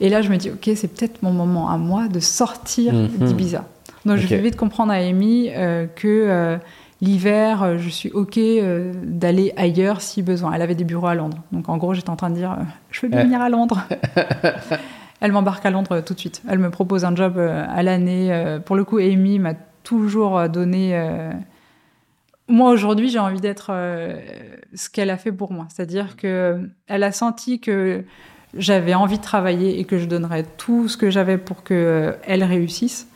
Et là, je me dis, ok, c'est peut-être mon moment à moi de sortir Mhm. d'Ibiza. Donc, je Ok. vais vite comprendre à Amy euh, que euh, l'hiver, euh, je suis ok euh, d'aller ailleurs si besoin. Elle avait des bureaux à Londres. Donc, en gros, j'étais en train de dire, je veux bien Ouais. venir à Londres. <laughs> Elle m'embarque à Londres tout de suite. Elle me propose un job à l'année. Pour le coup, Amy m'a toujours donné. Moi, aujourd'hui, j'ai envie d'être ce qu'elle a fait pour moi. C'est-à-dire que elle a senti que j'avais envie de travailler et que je donnerais tout ce que j'avais pour que elle réussisse.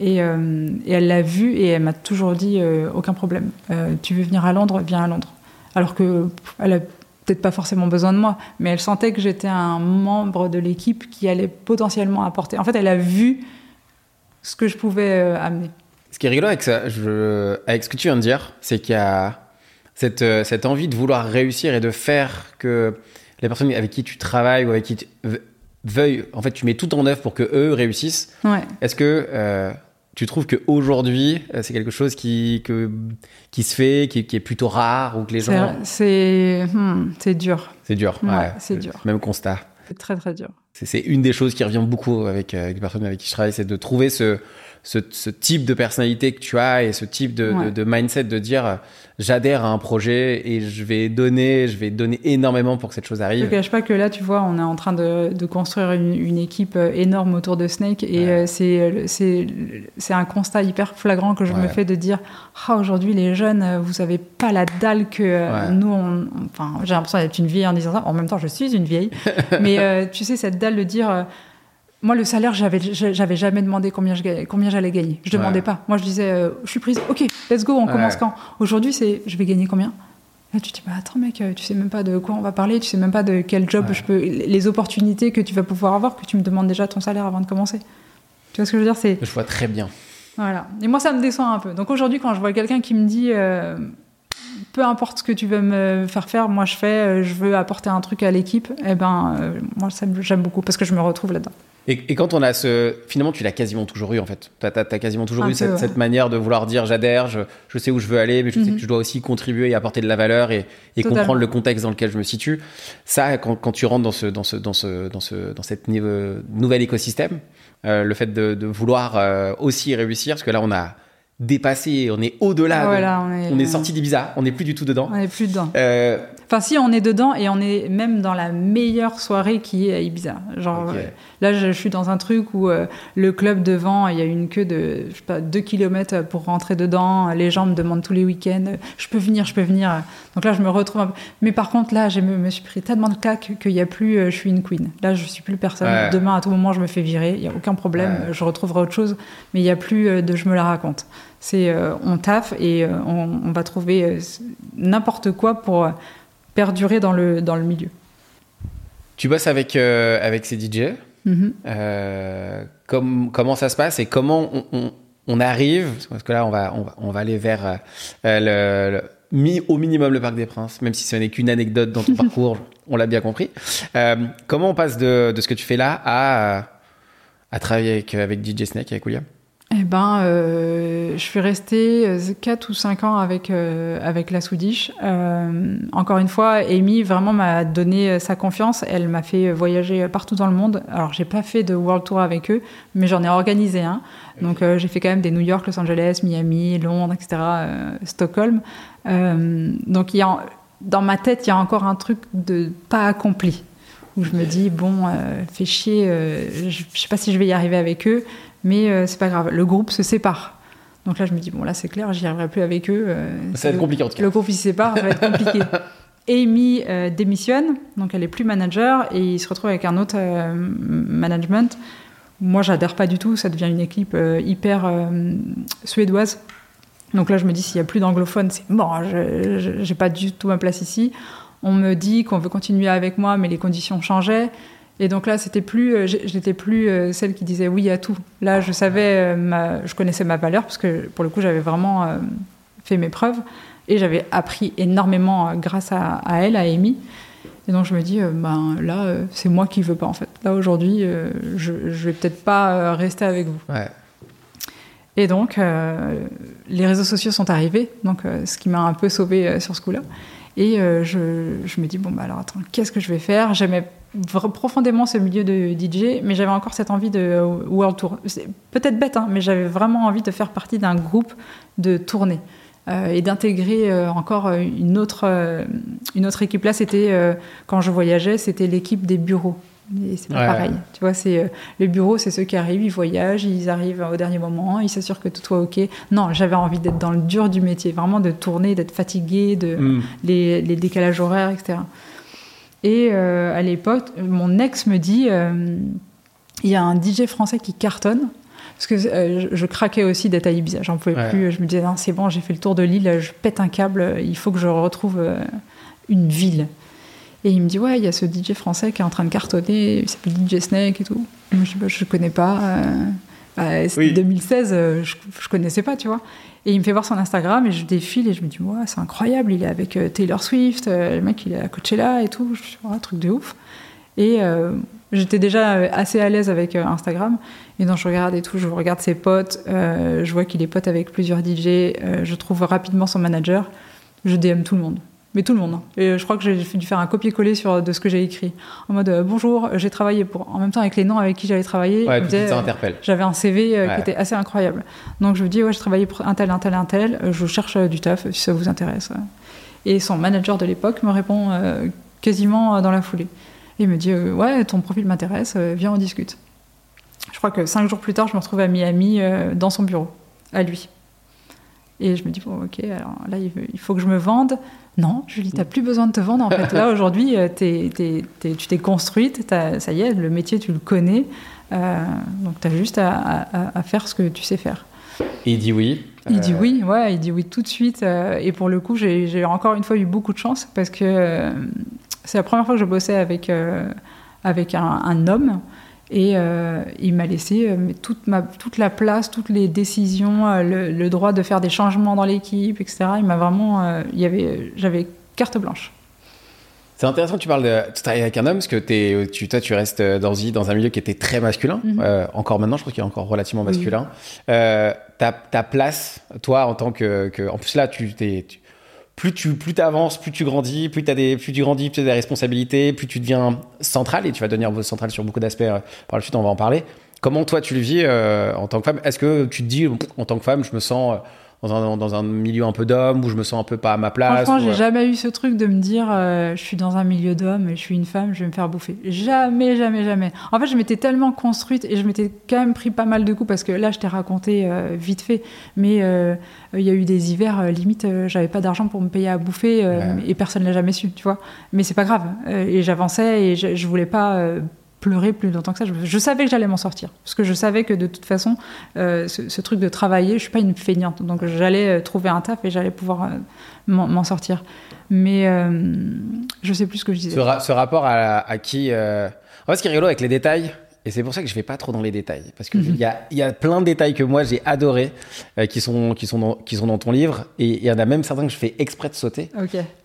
Et, euh, et elle l'a vu et elle m'a toujours dit euh, aucun problème. Euh, tu veux venir à Londres, viens à Londres. Alors que elle a peut-être pas forcément besoin de moi, mais elle sentait que j'étais un membre de l'équipe qui allait potentiellement apporter. En fait, elle a vu ce que je pouvais amener. Ce qui est rigolo avec, ça, avec ce que tu viens de dire, c'est qu'il y a cette, cette envie de vouloir réussir et de faire que les personnes avec qui tu travailles ou avec qui tu veuillent, en fait, tu mets tout en œuvre pour que eux réussissent. Ouais. Est-ce que euh, tu trouves qu'aujourd'hui, c'est quelque chose qui, que, qui se fait, qui, qui est plutôt rare ou que les C'est- gens. C'est hmm, c'est dur. C'est dur. Ouais, c'est dur. Même constat. C'est très très dur. C'est- une des choses qui revient beaucoup avec, euh, avec les personnes avec qui je travaille, c'est de trouver ce, ce, ce type de personnalité que tu as et ce type de, Ouais. de, de mindset de dire euh, j'adhère à un projet et je vais donner, je vais donner énormément pour que cette chose Je ne arrive. cache pas que là, tu vois, on est en train de, de construire une, une équipe euh, énorme autour de Snake et Ouais. euh, c'est un constat hyper flagrant que je me fais de dire ah aujourd'hui les jeunes, vous avez pas la dalle que nous, on, enfin j'ai l'impression d'être une vieille en disant ça. En même temps, je suis une vieille, <laughs> mais euh, tu sais cette dalle de dire moi, le salaire, j'avais, j'avais jamais demandé combien, je, combien j'allais gagner. Je demandais Ouais. pas. Moi, je disais, euh, je suis prise. Ok, let's go, on Ouais. commence quand? Aujourd'hui, c'est, je vais gagner combien? Là, tu te dis, bah attends, mec, euh, tu sais même pas de quoi on va parler, tu sais même pas de quel job Ouais. je peux. Les opportunités que tu vas pouvoir avoir, que tu me demandes déjà ton salaire avant de commencer. Tu vois ce que je veux dire? C'est Je vois très bien. voilà. Et moi, ça me déçoit un peu. Donc aujourd'hui, quand je vois quelqu'un qui me dit, euh, peu importe ce que tu veux me faire faire, moi je fais, euh, je veux apporter un truc à l'équipe, eh ben, euh, moi ça me- j'aime beaucoup parce que je me retrouve là-dedans. Et, et quand on a ce. Finalement, tu l'as quasiment toujours eu, en fait. Tu as, quasiment toujours Un eu peu, cette, ouais. cette manière de vouloir dire j'adhère, je, je sais où je veux aller, mais je sais Mhm. que je dois aussi contribuer et apporter de la valeur et, et comprendre le contexte dans lequel je me situe. Ça, quand, quand tu rentres dans ce, dans ce, dans ce, dans ce, dans cette nouvel écosystème, euh, le fait de, de vouloir euh, aussi réussir, parce que là, on a dépassé, on est au-delà. de- on est, on est sorti d'Ibiza, on n'est plus du tout dedans. On est plus dedans. Euh, Enfin, si, on est dedans et on est même dans la meilleure soirée qui est à Ibiza. Genre, euh, là, je, suis dans un truc où euh, le club devant, il y a une queue de, je sais pas, 2 km pour rentrer dedans. Les gens me demandent tous les week-ends, je peux venir, je peux venir. Donc là, je me retrouve un peu. Mais par contre, là, je me, me suis pris tellement de claques qu'il n'y a plus, euh, je suis une queen. Là, je suis plus personne. Ouais. Demain, à tout moment, je me fais virer. Il n'y a aucun problème. Ouais. Je retrouverai autre chose. Mais il n'y a plus euh, de je me la raconte. C'est on taffe et on, on va trouver n'importe quoi pour perdurer dans le, dans le milieu. tu bosses avec, euh, avec ces DJ. Mhm. Euh, comme- comment ça se passe et comment on, on- on arrive? Parce que là on va on va, on va aller vers euh, le, au minimum le Parc des Princes même si ce n'est qu'une anecdote dans ton <laughs> parcours on l'a bien compris Euh, comment on passe de, de ce que tu fais là à à travailler avec, avec DJ Snake avec William? Eh ben, euh, je suis restée 4 ou 5 ans avec, euh, avec la Swedish. Euh, encore une fois, Amy vraiment m'a donné euh, sa confiance. Elle m'a fait voyager partout dans le monde. Alors, j'ai pas fait de World Tour avec eux, mais j'en ai organisé un. Donc, euh, j'ai fait quand même des New York, Los Angeles, Miami, Londres, etc., euh, Stockholm. Euh, donc, dans ma tête, il y a encore un truc de pas accompli. Où je me dis, bon, euh, fait chier, euh, je sais pas si je vais y arriver avec eux, mais euh, c'est pas grave. Le groupe se sépare. Donc là, je me dis, bon, là, c'est clair, j'y arriverai plus avec eux. euh, ça va être le- compliqué en tout cas le groupe il se sépare, ça va être compliqué. <laughs> Amy euh, démissionne, donc elle est plus manager et il se retrouve avec un autre euh, management. Moi, j'adhère pas du tout, ça devient une équipe euh, hyper suédoise. Donc là, je me dis, s'il y a plus d'anglophones, c'est mort, je- je- j'ai pas du tout ma place ici. On me dit qu'on veut continuer avec moi, mais les conditions changeaient. Et donc là, c'était plus, euh, j'étais plus euh, celle qui disait oui à tout. Là, je savais, euh, ma- je connaissais ma valeur parce que pour le coup, j'avais vraiment fait mes preuves et j'avais appris énormément grâce à, à elle, à Amy. Et donc je me dis, ben là, c'est moi qui veux pas en fait. Là aujourd'hui, je, je vais peut-être pas rester avec vous. ouais Et donc, les réseaux sociaux sont arrivés, donc ce qui m'a un peu sauvé sur ce coup-là. Et je, je, me dis, bon, bah alors attends, qu'est-ce que je vais faire? J'aimais profondément ce milieu de DJ, mais j'avais encore cette envie de World Tour. C'est peut-être bête, hein, mais j'avais vraiment envie de faire partie d'un groupe de tournée. Euh, et d'intégrer euh, encore une autre, euh, une autre équipe. Là, c'était quand je voyageais, c'était l'équipe des bureaux. Et c'est pas pareil. Tu vois, c'est les bureaux, c'est ceux qui arrivent, ils voyagent, ils arrivent au dernier moment, ils s'assurent que tout soit ok. Non, j'avais envie d'être dans le dur du métier, vraiment de tourner, d'être fatigué, de les, les, décalages horaires, etc. Et à l'époque, mon ex me dit, il y a un DJ français qui cartonne. Parce que euh, je, craquais aussi d'être à Ibiza, j'en pouvais plus. Je me disais, c'est bon, j'ai fait le tour de l'île, je pète un câble, il faut que je retrouve euh, une ville. Et il me dit, ouais, il y a ce DJ français qui est en train de cartonner, il s'appelle DJ Snake et tout. je dis, bah, je connais pas. Euh, bah, 2016, je, je connaissais pas, tu vois. Et il me fait voir son Instagram et je défile et je me dis, ouais, c'est incroyable, il est avec Taylor Swift, le mec il est à Coachella et tout. Je dis, ouais, truc de ouf. Et j'étais déjà assez à l'aise avec Instagram. Et donc je regarde et tout, je regarde ses potes, euh, je vois qu'il est pote avec plusieurs DJ, euh, je trouve rapidement son manager, je DM tout le monde. Mais tout le monde. Hein. Et je crois que j'ai dû faire un copier-coller sur de ce que j'ai écrit. En mode euh, bonjour, j'ai travaillé pour. En même temps avec les noms avec qui j'avais travaillé. Ouais, J'avais un CV qui était assez incroyable. Donc je me dis ouais, je travaillais pour un tel, un tel, un tel. Je cherche du taf si ça vous intéresse. Et son manager de l'époque me répond quasiment dans la foulée. il me dit ouais, ton profil m'intéresse, viens on discute. Je crois que cinq jours plus tard, je me retrouve à Miami euh, dans son bureau, à lui. Et je me dis, bon, ok, alors là, il faut que je me vende. Non, Julie, tu n'as plus besoin de te vendre. En fait, <laughs> là, aujourd'hui, euh, tu t'es construite, ça y est, le métier, tu le connais. Euh, donc, tu as juste à, faire ce que tu sais faire. Et il dit oui. Il dit oui, ouais, il dit oui tout de suite. et pour le coup, j'ai encore une fois eu beaucoup de chance parce que c'est la première fois que je bossais avec, avec un homme. Et euh, il m'a laissé euh, toute, ma, toute la place, toutes les décisions, euh, le, droit de faire des changements dans l'équipe, etc. Il m'a vraiment. il y avait, j'avais carte blanche. C'est intéressant que tu parles de travailler avec un homme, parce que es, tu, toi, tu restes dans, dans un milieu qui était très masculin. Mhm. encore maintenant, je crois qu'il est encore relativement masculin. ta, ta, place, toi, en tant que, que En plus, là, tu, t'es, tu plus tu plus avances, plus tu grandis, plus, as des, plus tu grandis, plus tu as des responsabilités, plus tu deviens central et tu vas devenir central sur beaucoup d'aspects. Euh, par la suite, on va en parler. Comment toi tu le vis euh, en tant que femme? Est-ce que tu te dis en tant que femme, je me sens euh, dans un, milieu un peu d'hommes où je me sens un peu pas à ma place Franchement, j'ai euh, jamais eu ce truc de me dire euh, je suis dans un milieu d'hommes et je suis une femme, je vais me faire bouffer. Jamais, jamais, jamais. En fait, je m'étais tellement construite et je m'étais quand même pris pas mal de coups parce que là, je t'ai raconté euh, vite fait, mais il y a eu des hivers, limite, j'avais pas d'argent pour me payer à bouffer et personne l'a jamais su, tu vois. Mais c'est pas grave. et j'avançais et je, je voulais pas pleurer plus longtemps que ça. Je, savais que j'allais m'en sortir. Parce que je savais que de toute façon, euh, ce, truc de travailler, je suis pas une feignante. Donc j'allais euh, trouver un taf et j'allais pouvoir euh, m'en sortir. Mais je sais plus ce que je disais. Ce, rapport à, qui. En fait, ce qui est rigolo avec les détails, et c'est pour ça que je vais pas trop dans les détails. Parce qu'il mhm. y, a, y a plein de détails que moi j'ai adoré, qui, sont, qui, sont dans, qui sont dans ton livre. Et il y en a même certains que je fais exprès de sauter.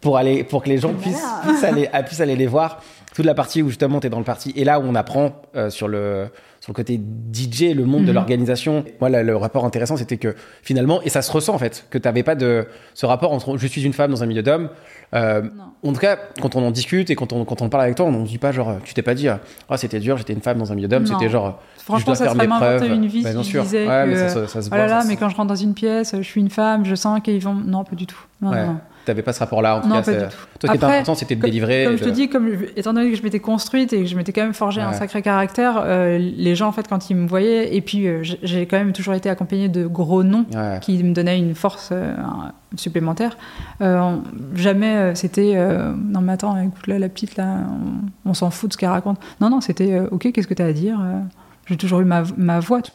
Pour, aller, pour que les gens puissent, puissent, aller, puissent aller les voir toute la partie où justement tu es dans le parti et là où on apprend euh, sur le sur le côté DJ, le monde de mhm. l'organisation. Moi, le rapport intéressant, c'était que finalement, et ça se ressent en fait, que tu n'avais pas de ce rapport entre je suis une femme dans un milieu d'hommes. Euh, en tout cas, quand on en discute et quand on, quand on parle avec toi, on ne dit pas genre, tu t'es pas dit, ah, c'était dur, j'étais une femme dans un milieu d'hommes, c'était genre, Franchement, je dois ça faire mes preuves. une vie bah, bien sûr. Ouais, que, mais ça, ça, se voit, oh là là, mais quand je rentre dans une pièce, je suis une femme, je sens qu'ils vont. Non, pas du tout. Non, non n'avais pas ce rapport-là. En tout non, cas, pas du tout. Toi, ce qui était important, c'était de délivrer. Comme je te dis, comme, étant donné que je m'étais construite et que je m'étais quand même forgé un sacré caractère, euh, les gens, en fait, quand ils me voyaient, et puis euh, j'ai quand même toujours été accompagnée de gros noms qui me donnaient une force euh, supplémentaire. jamais c'était non, mais attends, écoute, là, la petite, là, on, s'en fout de ce qu'elle raconte. Non, non, c'était ok, qu'est-ce que tu as à dire J'ai toujours eu ma, ma voix. Tu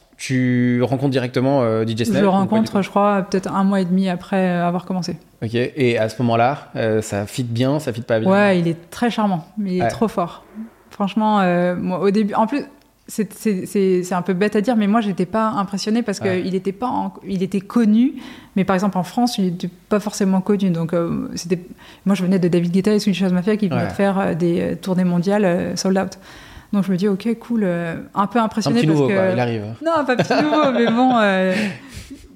rencontres directement euh, DJ Snell Je le rencontre, je crois, peut-être un mois et demi après avoir commencé. Ok, et à ce moment-là, euh, ça fit bien, ça fit pas bien Ouais, il est très charmant, il est trop fort. Franchement, euh, moi, au début, en plus, c'est un peu bête à dire, mais moi, j'étais pas impressionnée parce qu'il était pas, il était connu, mais par exemple en France, il n'était pas forcément connu. Donc, c'était, moi, je venais de David Guetta et Swedish House Mafia qui venaient de faire des tournées mondiales sold out. Donc je me dis, ok, cool, euh, un peu impressionné. Un petit parce nouveau, que... il arrive. Non, pas petit nouveau, <laughs> mais bon, euh,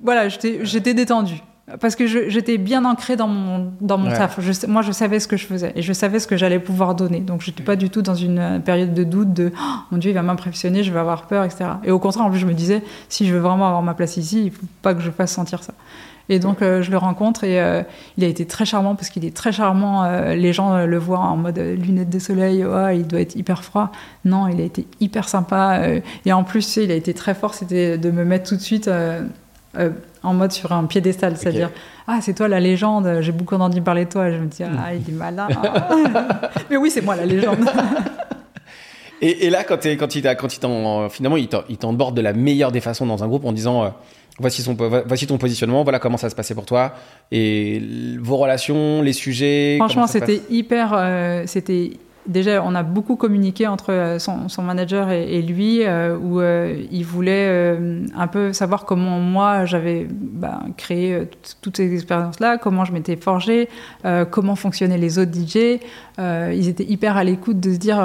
voilà, j'étais détendue. Parce que je- j'étais bien ancrée dans mon, dans mon Ouais. taf. Je moi, je savais ce que je faisais et je savais ce que j'allais pouvoir donner. Donc, j'étais pas du tout dans une euh, période de doute de oh, mon Dieu, il va m'impressionner, je vais avoir peur, etc. Et au contraire, en plus, je me disais si je veux vraiment avoir ma place ici, il faut pas que je fasse sentir ça. Et donc, euh, je le rencontre et euh, il a été très charmant parce qu'il est très charmant. euh, les gens le voient en mode lunettes de soleil, Ouais, il doit être hyper froid. Non, il a été hyper sympa. et en plus, il a été très fort, c'était de me mettre tout de suite euh, en mode sur un piédestal. C'est-à-dire, ah, c'est toi la légende, j'ai beaucoup entendu parler de toi. Et je me dis, ah, il est malin. <laughs> Mais oui, c'est moi la légende. <laughs> Et, et là, quand, il quand il finalement, il t'emborde de la meilleure des façons dans un groupe en disant euh, voici, son, voici ton positionnement, voilà comment ça se passait pour toi, et vos relations, les sujets. Franchement, c'était hyper. euh, c'était déjà, on a beaucoup communiqué entre euh, son, son manager et, et lui, euh, où euh, il voulait euh, un peu savoir comment moi j'avais bah, créé toutes- ces expériences-là, comment je m'étais forgée, comment fonctionnaient les autres DJ. Ils étaient hyper à l'écoute de se dire.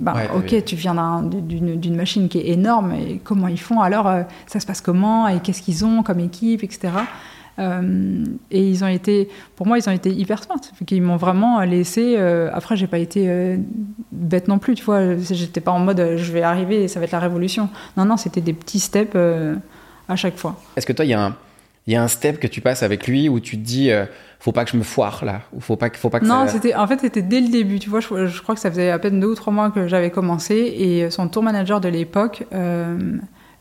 Bah, Ouais, ok, oui. tu viens d'un- d'une machine qui est énorme, et comment ils font alors euh, Ça se passe comment Et qu'est-ce qu'ils ont comme équipe, etc. Euh, et ils ont été, pour moi, ils ont été hyper smart. Ils m'ont vraiment laissé. euh, après, j'ai pas été euh, bête non plus, tu vois. J'étais pas en mode je vais arriver et ça va être la révolution. Non, non, c'était des petits steps à chaque fois. Est-ce que toi, il y, a un- il y a un step que tu passes avec lui où tu te dis euh, faut pas que je me foire là, ou faut pas, que- faut pas que Non, ça. c'était en fait c'était dès le début. Tu vois, je, je crois que ça faisait à peine deux ou trois mois que j'avais commencé et son tour manager de l'époque, euh,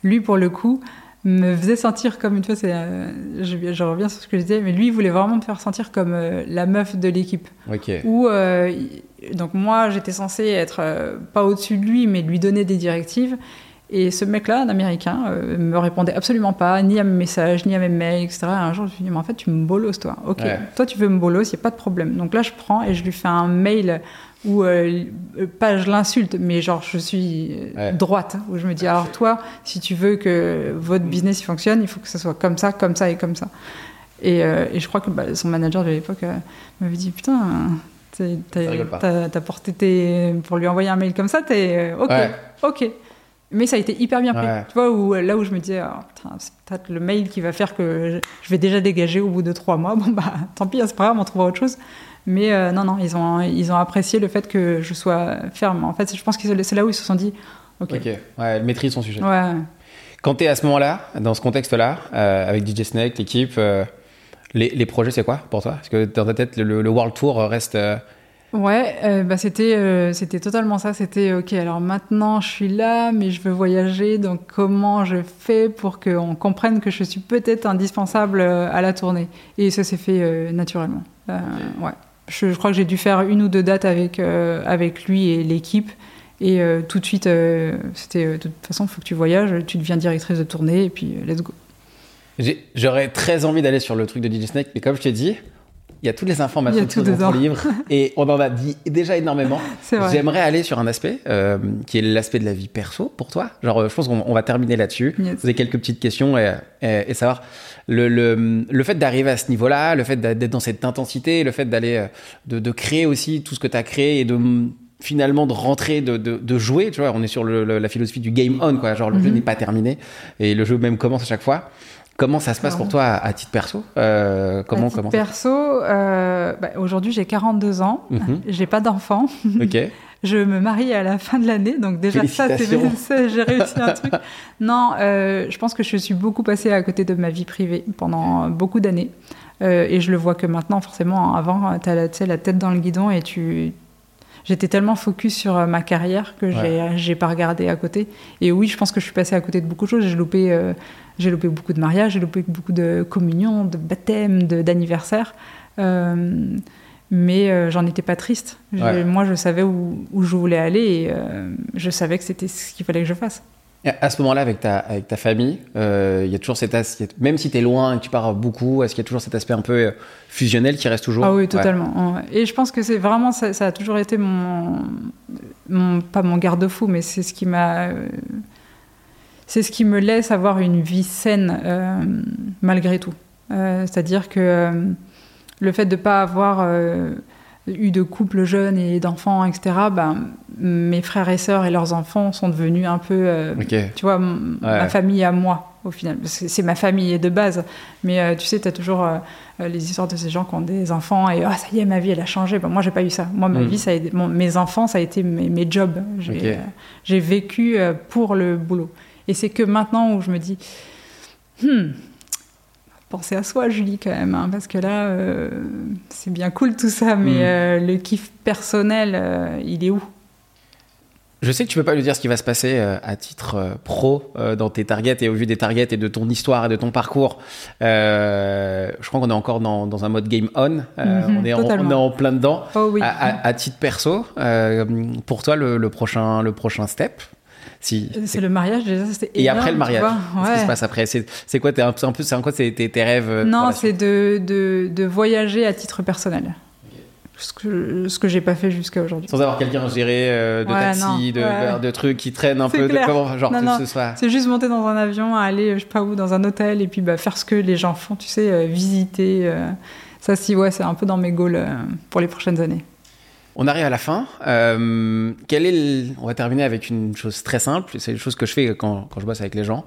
lui pour le coup, me faisait sentir comme tu vois, c'est, euh, je, je reviens sur ce que je disais, mais lui il voulait vraiment me faire sentir comme la meuf de l'équipe. Ok. Où il- donc moi j'étais censée être pas au-dessus de lui, mais lui donner des directives. Et ce mec-là, un Américain, euh, me répondait absolument pas, ni à mes messages, ni à mes mails, etc. Et un jour, je me suis dit, mais en fait, tu me bolosses, toi. Ok, Ouais. toi, tu veux me bolosser, il n'y a pas de problème. Donc là, je prends et je lui fais un mail où, euh, euh, pas je l'insulte, mais genre, je suis euh, Ouais. droite, où je me dis, alors toi, si tu veux que votre business il fonctionne, il faut que ça soit comme ça, comme ça et comme ça. Et, euh, et je crois que bah, son manager de l'époque m'avait dit, putain, t'as porté tes... pour lui envoyer un mail comme ça, t'es... ok, Ouais. ok. Mais ça a été hyper bien pris. Ouais. Tu vois, où, là où je me disais, ah, c'est peut-être le mail qui va faire que je, je vais déjà dégager au bout de trois mois. <laughs> Bon, bah, tant pis, c'est pas grave, on trouvera autre chose. Mais euh, non, non, ils ont, ils ont apprécié le fait que je sois ferme. En fait, je pense que c'est là où ils se sont dit, ok. Ok. Ouais, elle maîtrise son sujet. Ouais. Quand tu es à ce moment-là, dans ce contexte-là, euh, avec DJ Snake, l'équipe, euh, les, les projets, c'est quoi pour toi? Parce que dans ta tête, le, le World Tour reste. Euh, Ouais, euh, bah c'était euh, c'était totalement ça. C'était ok. Alors maintenant, je suis là, mais je veux voyager. Donc comment je fais pour qu'on comprenne que je suis peut-être indispensable euh, à la tournée? Et ça s'est fait euh, naturellement. Euh, ouais. Je, je crois que j'ai dû faire une ou deux dates avec euh, avec lui et l'équipe. Et euh, tout de suite, euh, c'était euh, de toute façon, il faut que tu voyages. Tu deviens directrice de tournée et puis euh, let's go. J'aurais très envie d'aller sur le truc de DJ Snake, mais comme je t'ai dit, il y a toutes les informations tout dans ton livre <laughs> et on en a dit déjà énormément. <laughs> J'aimerais aller sur un aspect euh, qui est l'aspect de la vie perso pour toi. Genre, euh, je pense qu'on on va terminer là-dessus. Yes. Avez quelques petites questions et, et- et savoir le, le, le fait d'arriver à ce niveau-là, le fait d'être dans cette intensité, le fait d'aller euh, de, de créer aussi tout ce que tu as créé et de mm, finalement de rentrer, de, de, de jouer. Tu vois, on est sur le- la philosophie du game on, quoi. Genre, le jeu Mhm. n'est pas terminé et le jeu même commence à chaque fois. Comment ça se passe pour toi à, titre perso Euh, Comment, À titre comment perso, euh, bah, aujourd'hui j'ai 42 ans. Mhm. J'ai pas d'enfant. <laughs> Je me marie à la fin de l'année, donc déjà ça, c'est <laughs> j'ai réussi un truc. Non, euh, je pense que je suis beaucoup passée à côté de ma vie privée pendant beaucoup d'années. Et je le vois que maintenant, forcément, avant, tu as la, la tête dans le guidon et tu... J'étais tellement focus sur euh, ma carrière que j'ai j'ai pas regardé à côté. Et oui, je pense que je suis passée à côté de beaucoup de choses. J'ai loupé, euh, j'ai loupé beaucoup de mariages, j'ai loupé beaucoup de communions, de baptêmes, d'anniversaires. Euh, mais euh, j'en étais pas triste. Ouais. moi, je savais où, où je voulais aller et je savais que c'était ce qu'il fallait que je fasse. À ce moment-là, avec ta, avec ta famille, euh, il y a toujours cet aspect, même si tu es loin et que tu pars beaucoup, est-ce qu'il y a toujours cet aspect un peu euh, fusionnel qui reste toujours? Ah oui, totalement. Ouais. Et je pense que c'est vraiment, ça, ça a toujours été mon, mon- pas mon garde-fou, mais c'est ce qui m'a, euh, c'est ce qui me laisse avoir une vie saine euh, malgré tout. Euh, C'est-à-dire que le fait de pas avoir eu de couple jeune et d'enfants, etc. Ben, mes frères et sœurs et leurs enfants sont devenus un peu, euh, tu vois, ma famille à moi. au final. C'est ma famille de base. Mais euh, tu sais, tu as toujours euh, les histoires de ces gens qui ont des enfants et oh, ça y est, ma vie, elle a changé. Bon, moi, j'ai pas eu ça. Moi, ma Mm. vie, ça a été- mon- mes enfants, ça a été mes, mes jobs. J'ai vécu pour le boulot. Et c'est que maintenant où je me dis, hmm, pensez à soi, Julie, quand même, hein, parce que là, euh, c'est bien cool tout ça, mais Mm. euh, le kiff personnel, euh, il est où? Je sais que tu peux pas lui dire ce qui va se passer à titre pro dans tes targets et au vu des targets et de ton histoire et de ton parcours. Je crois qu'on est encore dans, dans un mode game on. Mhm, on, est en, totalement. on est en plein dedans. Oh oui. À, à- à titre perso, pour toi, le, le prochain, le prochain step, si C'est le mariage déjà, c'était et après le mariage, qu'est-ce qui se passe après? C'est c'est quoi t'es un, peu- un peu, c'est quoi c'est tes, tes rêves euh, Non, c'est de, de, de voyager à titre personnel. Ce que, ce que j'ai pas fait jusqu'à aujourd'hui. Sans avoir quelqu'un à gérer euh, de Ouais, taxi, non, de, ouais. de trucs qui traînent un C'est peu, de clair. comment, genre Non, que non. ce soit. C'est juste monter dans un avion, aller, je sais pas où, dans un hôtel, et puis bah, faire ce que les gens font, tu sais, euh, visiter. euh. ça, si, ouais, c'est un peu dans mes goals euh, pour les prochaines années. On arrive à la fin. Euh, quel est le- On va terminer avec une chose très simple. C'est une chose que je fais quand, quand je bosse avec les gens.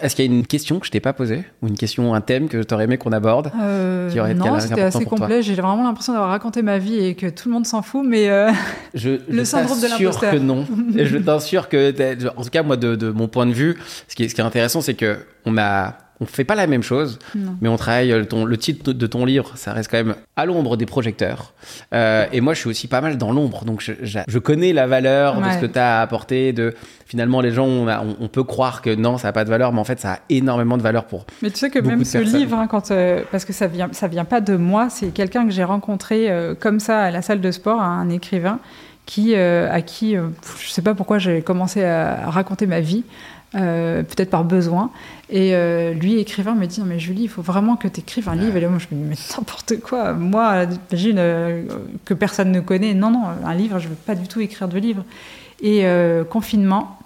Est-ce qu'il y a une question que je t'ai pas posée ou une question, un thème que tu aurais aimé qu'on aborde Euh, Qui aurait non, assez c'était assez complet. J'ai vraiment l'impression d'avoir raconté ma vie et que tout le monde s'en fout, mais euh, <laughs> Je, Le je syndrome de t'assure l'imposteur. que non. <laughs> Et je t'assure que, en tout cas, moi, de, de mon point de vue, ce qui est, ce qui est intéressant, c'est que on a, on fait pas la même chose, Non. mais on travaille. Ton, le titre de ton livre, ça reste quand même à l'ombre des projecteurs. Euh, et moi, je suis aussi pas mal dans l'ombre, donc je, je- je connais la valeur de ce que tu as apporté. De finalement, les gens, on, a- on- on peut croire que non, ça n'a pas de valeur, mais en fait, ça a énormément de valeur pour. Mais tu sais que même ce personnes. livre, hein, quand, euh, parce que ça vient, ça vient pas de moi, c'est quelqu'un que j'ai rencontré euh, comme ça à la salle de sport, un écrivain qui, à qui, je sais pas pourquoi j'ai commencé à raconter ma vie, euh, peut-être par besoin. Et euh, lui, écrivain, me dit non mais Julie, il faut vraiment que tu écrives un livre. Et là, moi, je me dis mais n'importe quoi. Moi, j'imagine euh, que personne ne connaît. Non, non, un livre, je veux pas du tout écrire de livre. Et confinement.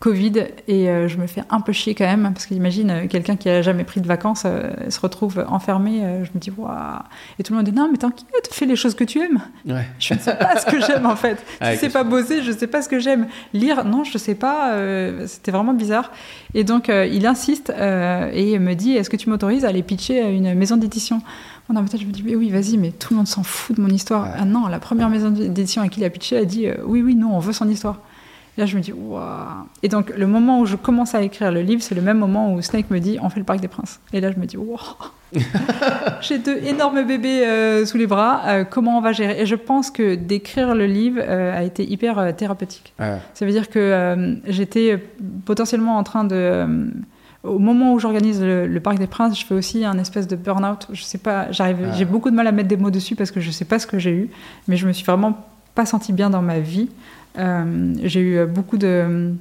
Covid et euh, je me fais un peu chier quand même parce qu'imagine euh, quelqu'un qui a jamais pris de vacances euh, se retrouve enfermé euh, je me dis waouh et tout le monde dit non mais t'inquiète fais les choses que tu aimes Ouais. je ne sais pas ce que j'aime en fait <laughs> Ah, si c'est pas bosser je sais pas ce que j'aime lire non je sais pas c'était vraiment bizarre et donc il insiste et me dit est-ce que tu m'autorises à aller pitcher à une maison d'édition? Moi, dans ma tête, je me dis, mais oui, vas-y, mais tout le monde s'en fout de mon histoire. Ouais. Ah non, la première maison d'édition à qui il a pitché a dit, oui, oui, non, on veut son histoire. Là, je me dis, waouh. Et donc, le moment où je commence à écrire le livre, c'est le même moment où Snake me dit, on fait le Parc des Princes. Et là, je me dis, waouh. <laughs> J'ai deux énormes bébés euh, sous les bras. euh, comment on va gérer? Et je pense que d'écrire le livre euh, a été hyper thérapeutique. Ouais. Ça veut dire que j'étais potentiellement en train de. au moment où j'organise le, le Parc des Princes, je fais aussi un espèce de burn-out. Je sais pas, j'arrive, Ah. j'ai beaucoup de mal à mettre des mots dessus parce que je sais pas ce que j'ai eu, mais je me suis vraiment pas sentie bien dans ma vie. Euh, j'ai eu beaucoup de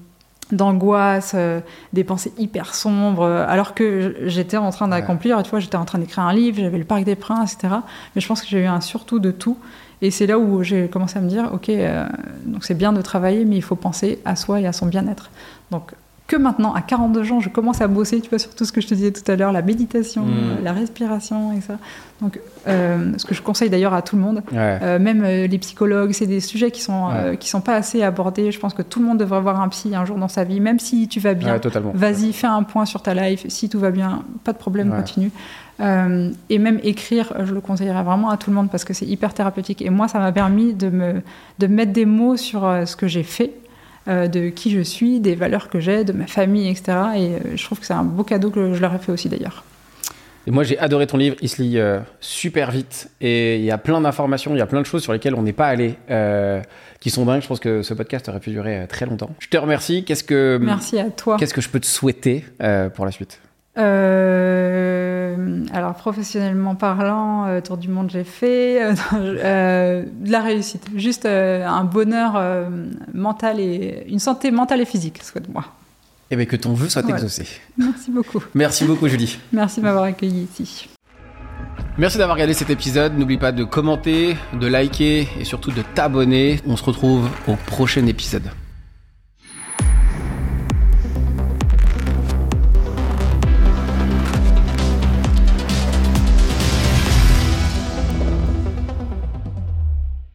d'angoisse, euh, des pensées hyper sombres, euh, alors que j'étais en train d'accomplir, tu vois, j'étais en train d'écrire un livre, j'avais le Parc des Princes, etc. Mais je pense que j'ai eu un surtout de tout. Et c'est là où j'ai commencé à me dire, ok, euh, donc c'est bien de travailler, mais il faut penser à soi et à son bien-être. Donc que maintenant, à 42 ans, je commence à bosser, tu vois, sur tout ce que je te disais tout à l'heure, la méditation, Mm. la respiration et ça. Donc, euh, ce que je conseille d'ailleurs à tout le monde, Ouais. euh, même euh, les psychologues, c'est des sujets qui sont, Ouais. euh, qui sont pas assez abordés. Je pense que tout le monde devrait avoir un psy un jour dans sa vie, même si tu vas bien. Ouais. Vas-y, fais un point sur ta life. Si tout va bien, pas de problème, continue. Euh, et même écrire, je le conseillerais vraiment à tout le monde parce que c'est hyper thérapeutique. Et moi, ça m'a permis de me de mettre des mots sur euh, ce que j'ai fait, euh, de qui je suis, des valeurs que j'ai, de ma famille, etc. Et euh, je trouve que c'est un beau cadeau que je leur ai fait aussi d'ailleurs. Et moi, j'ai adoré ton livre. Il se lit euh, super vite. Et il y a plein d'informations, il y a plein de choses sur lesquelles on n'est pas allé, euh, qui sont dingues. Je pense que ce podcast aurait pu durer euh, très longtemps. Je te remercie. Qu'est-ce que, Merci à toi. qu'est-ce que je peux te souhaiter pour la suite? Euh, alors professionnellement parlant, euh, tour du monde j'ai fait, <laughs> euh, de la réussite, juste euh, un bonheur mental et une santé mentale et physique, souhaite-moi. Eh bien, que ton vœu soit Ouais. exaucé. Merci beaucoup. Merci beaucoup, Julie. <laughs> Merci de m'avoir accueilli ici. Merci d'avoir regardé cet épisode. N'oublie pas de commenter, de liker et surtout de t'abonner. On se retrouve au prochain épisode.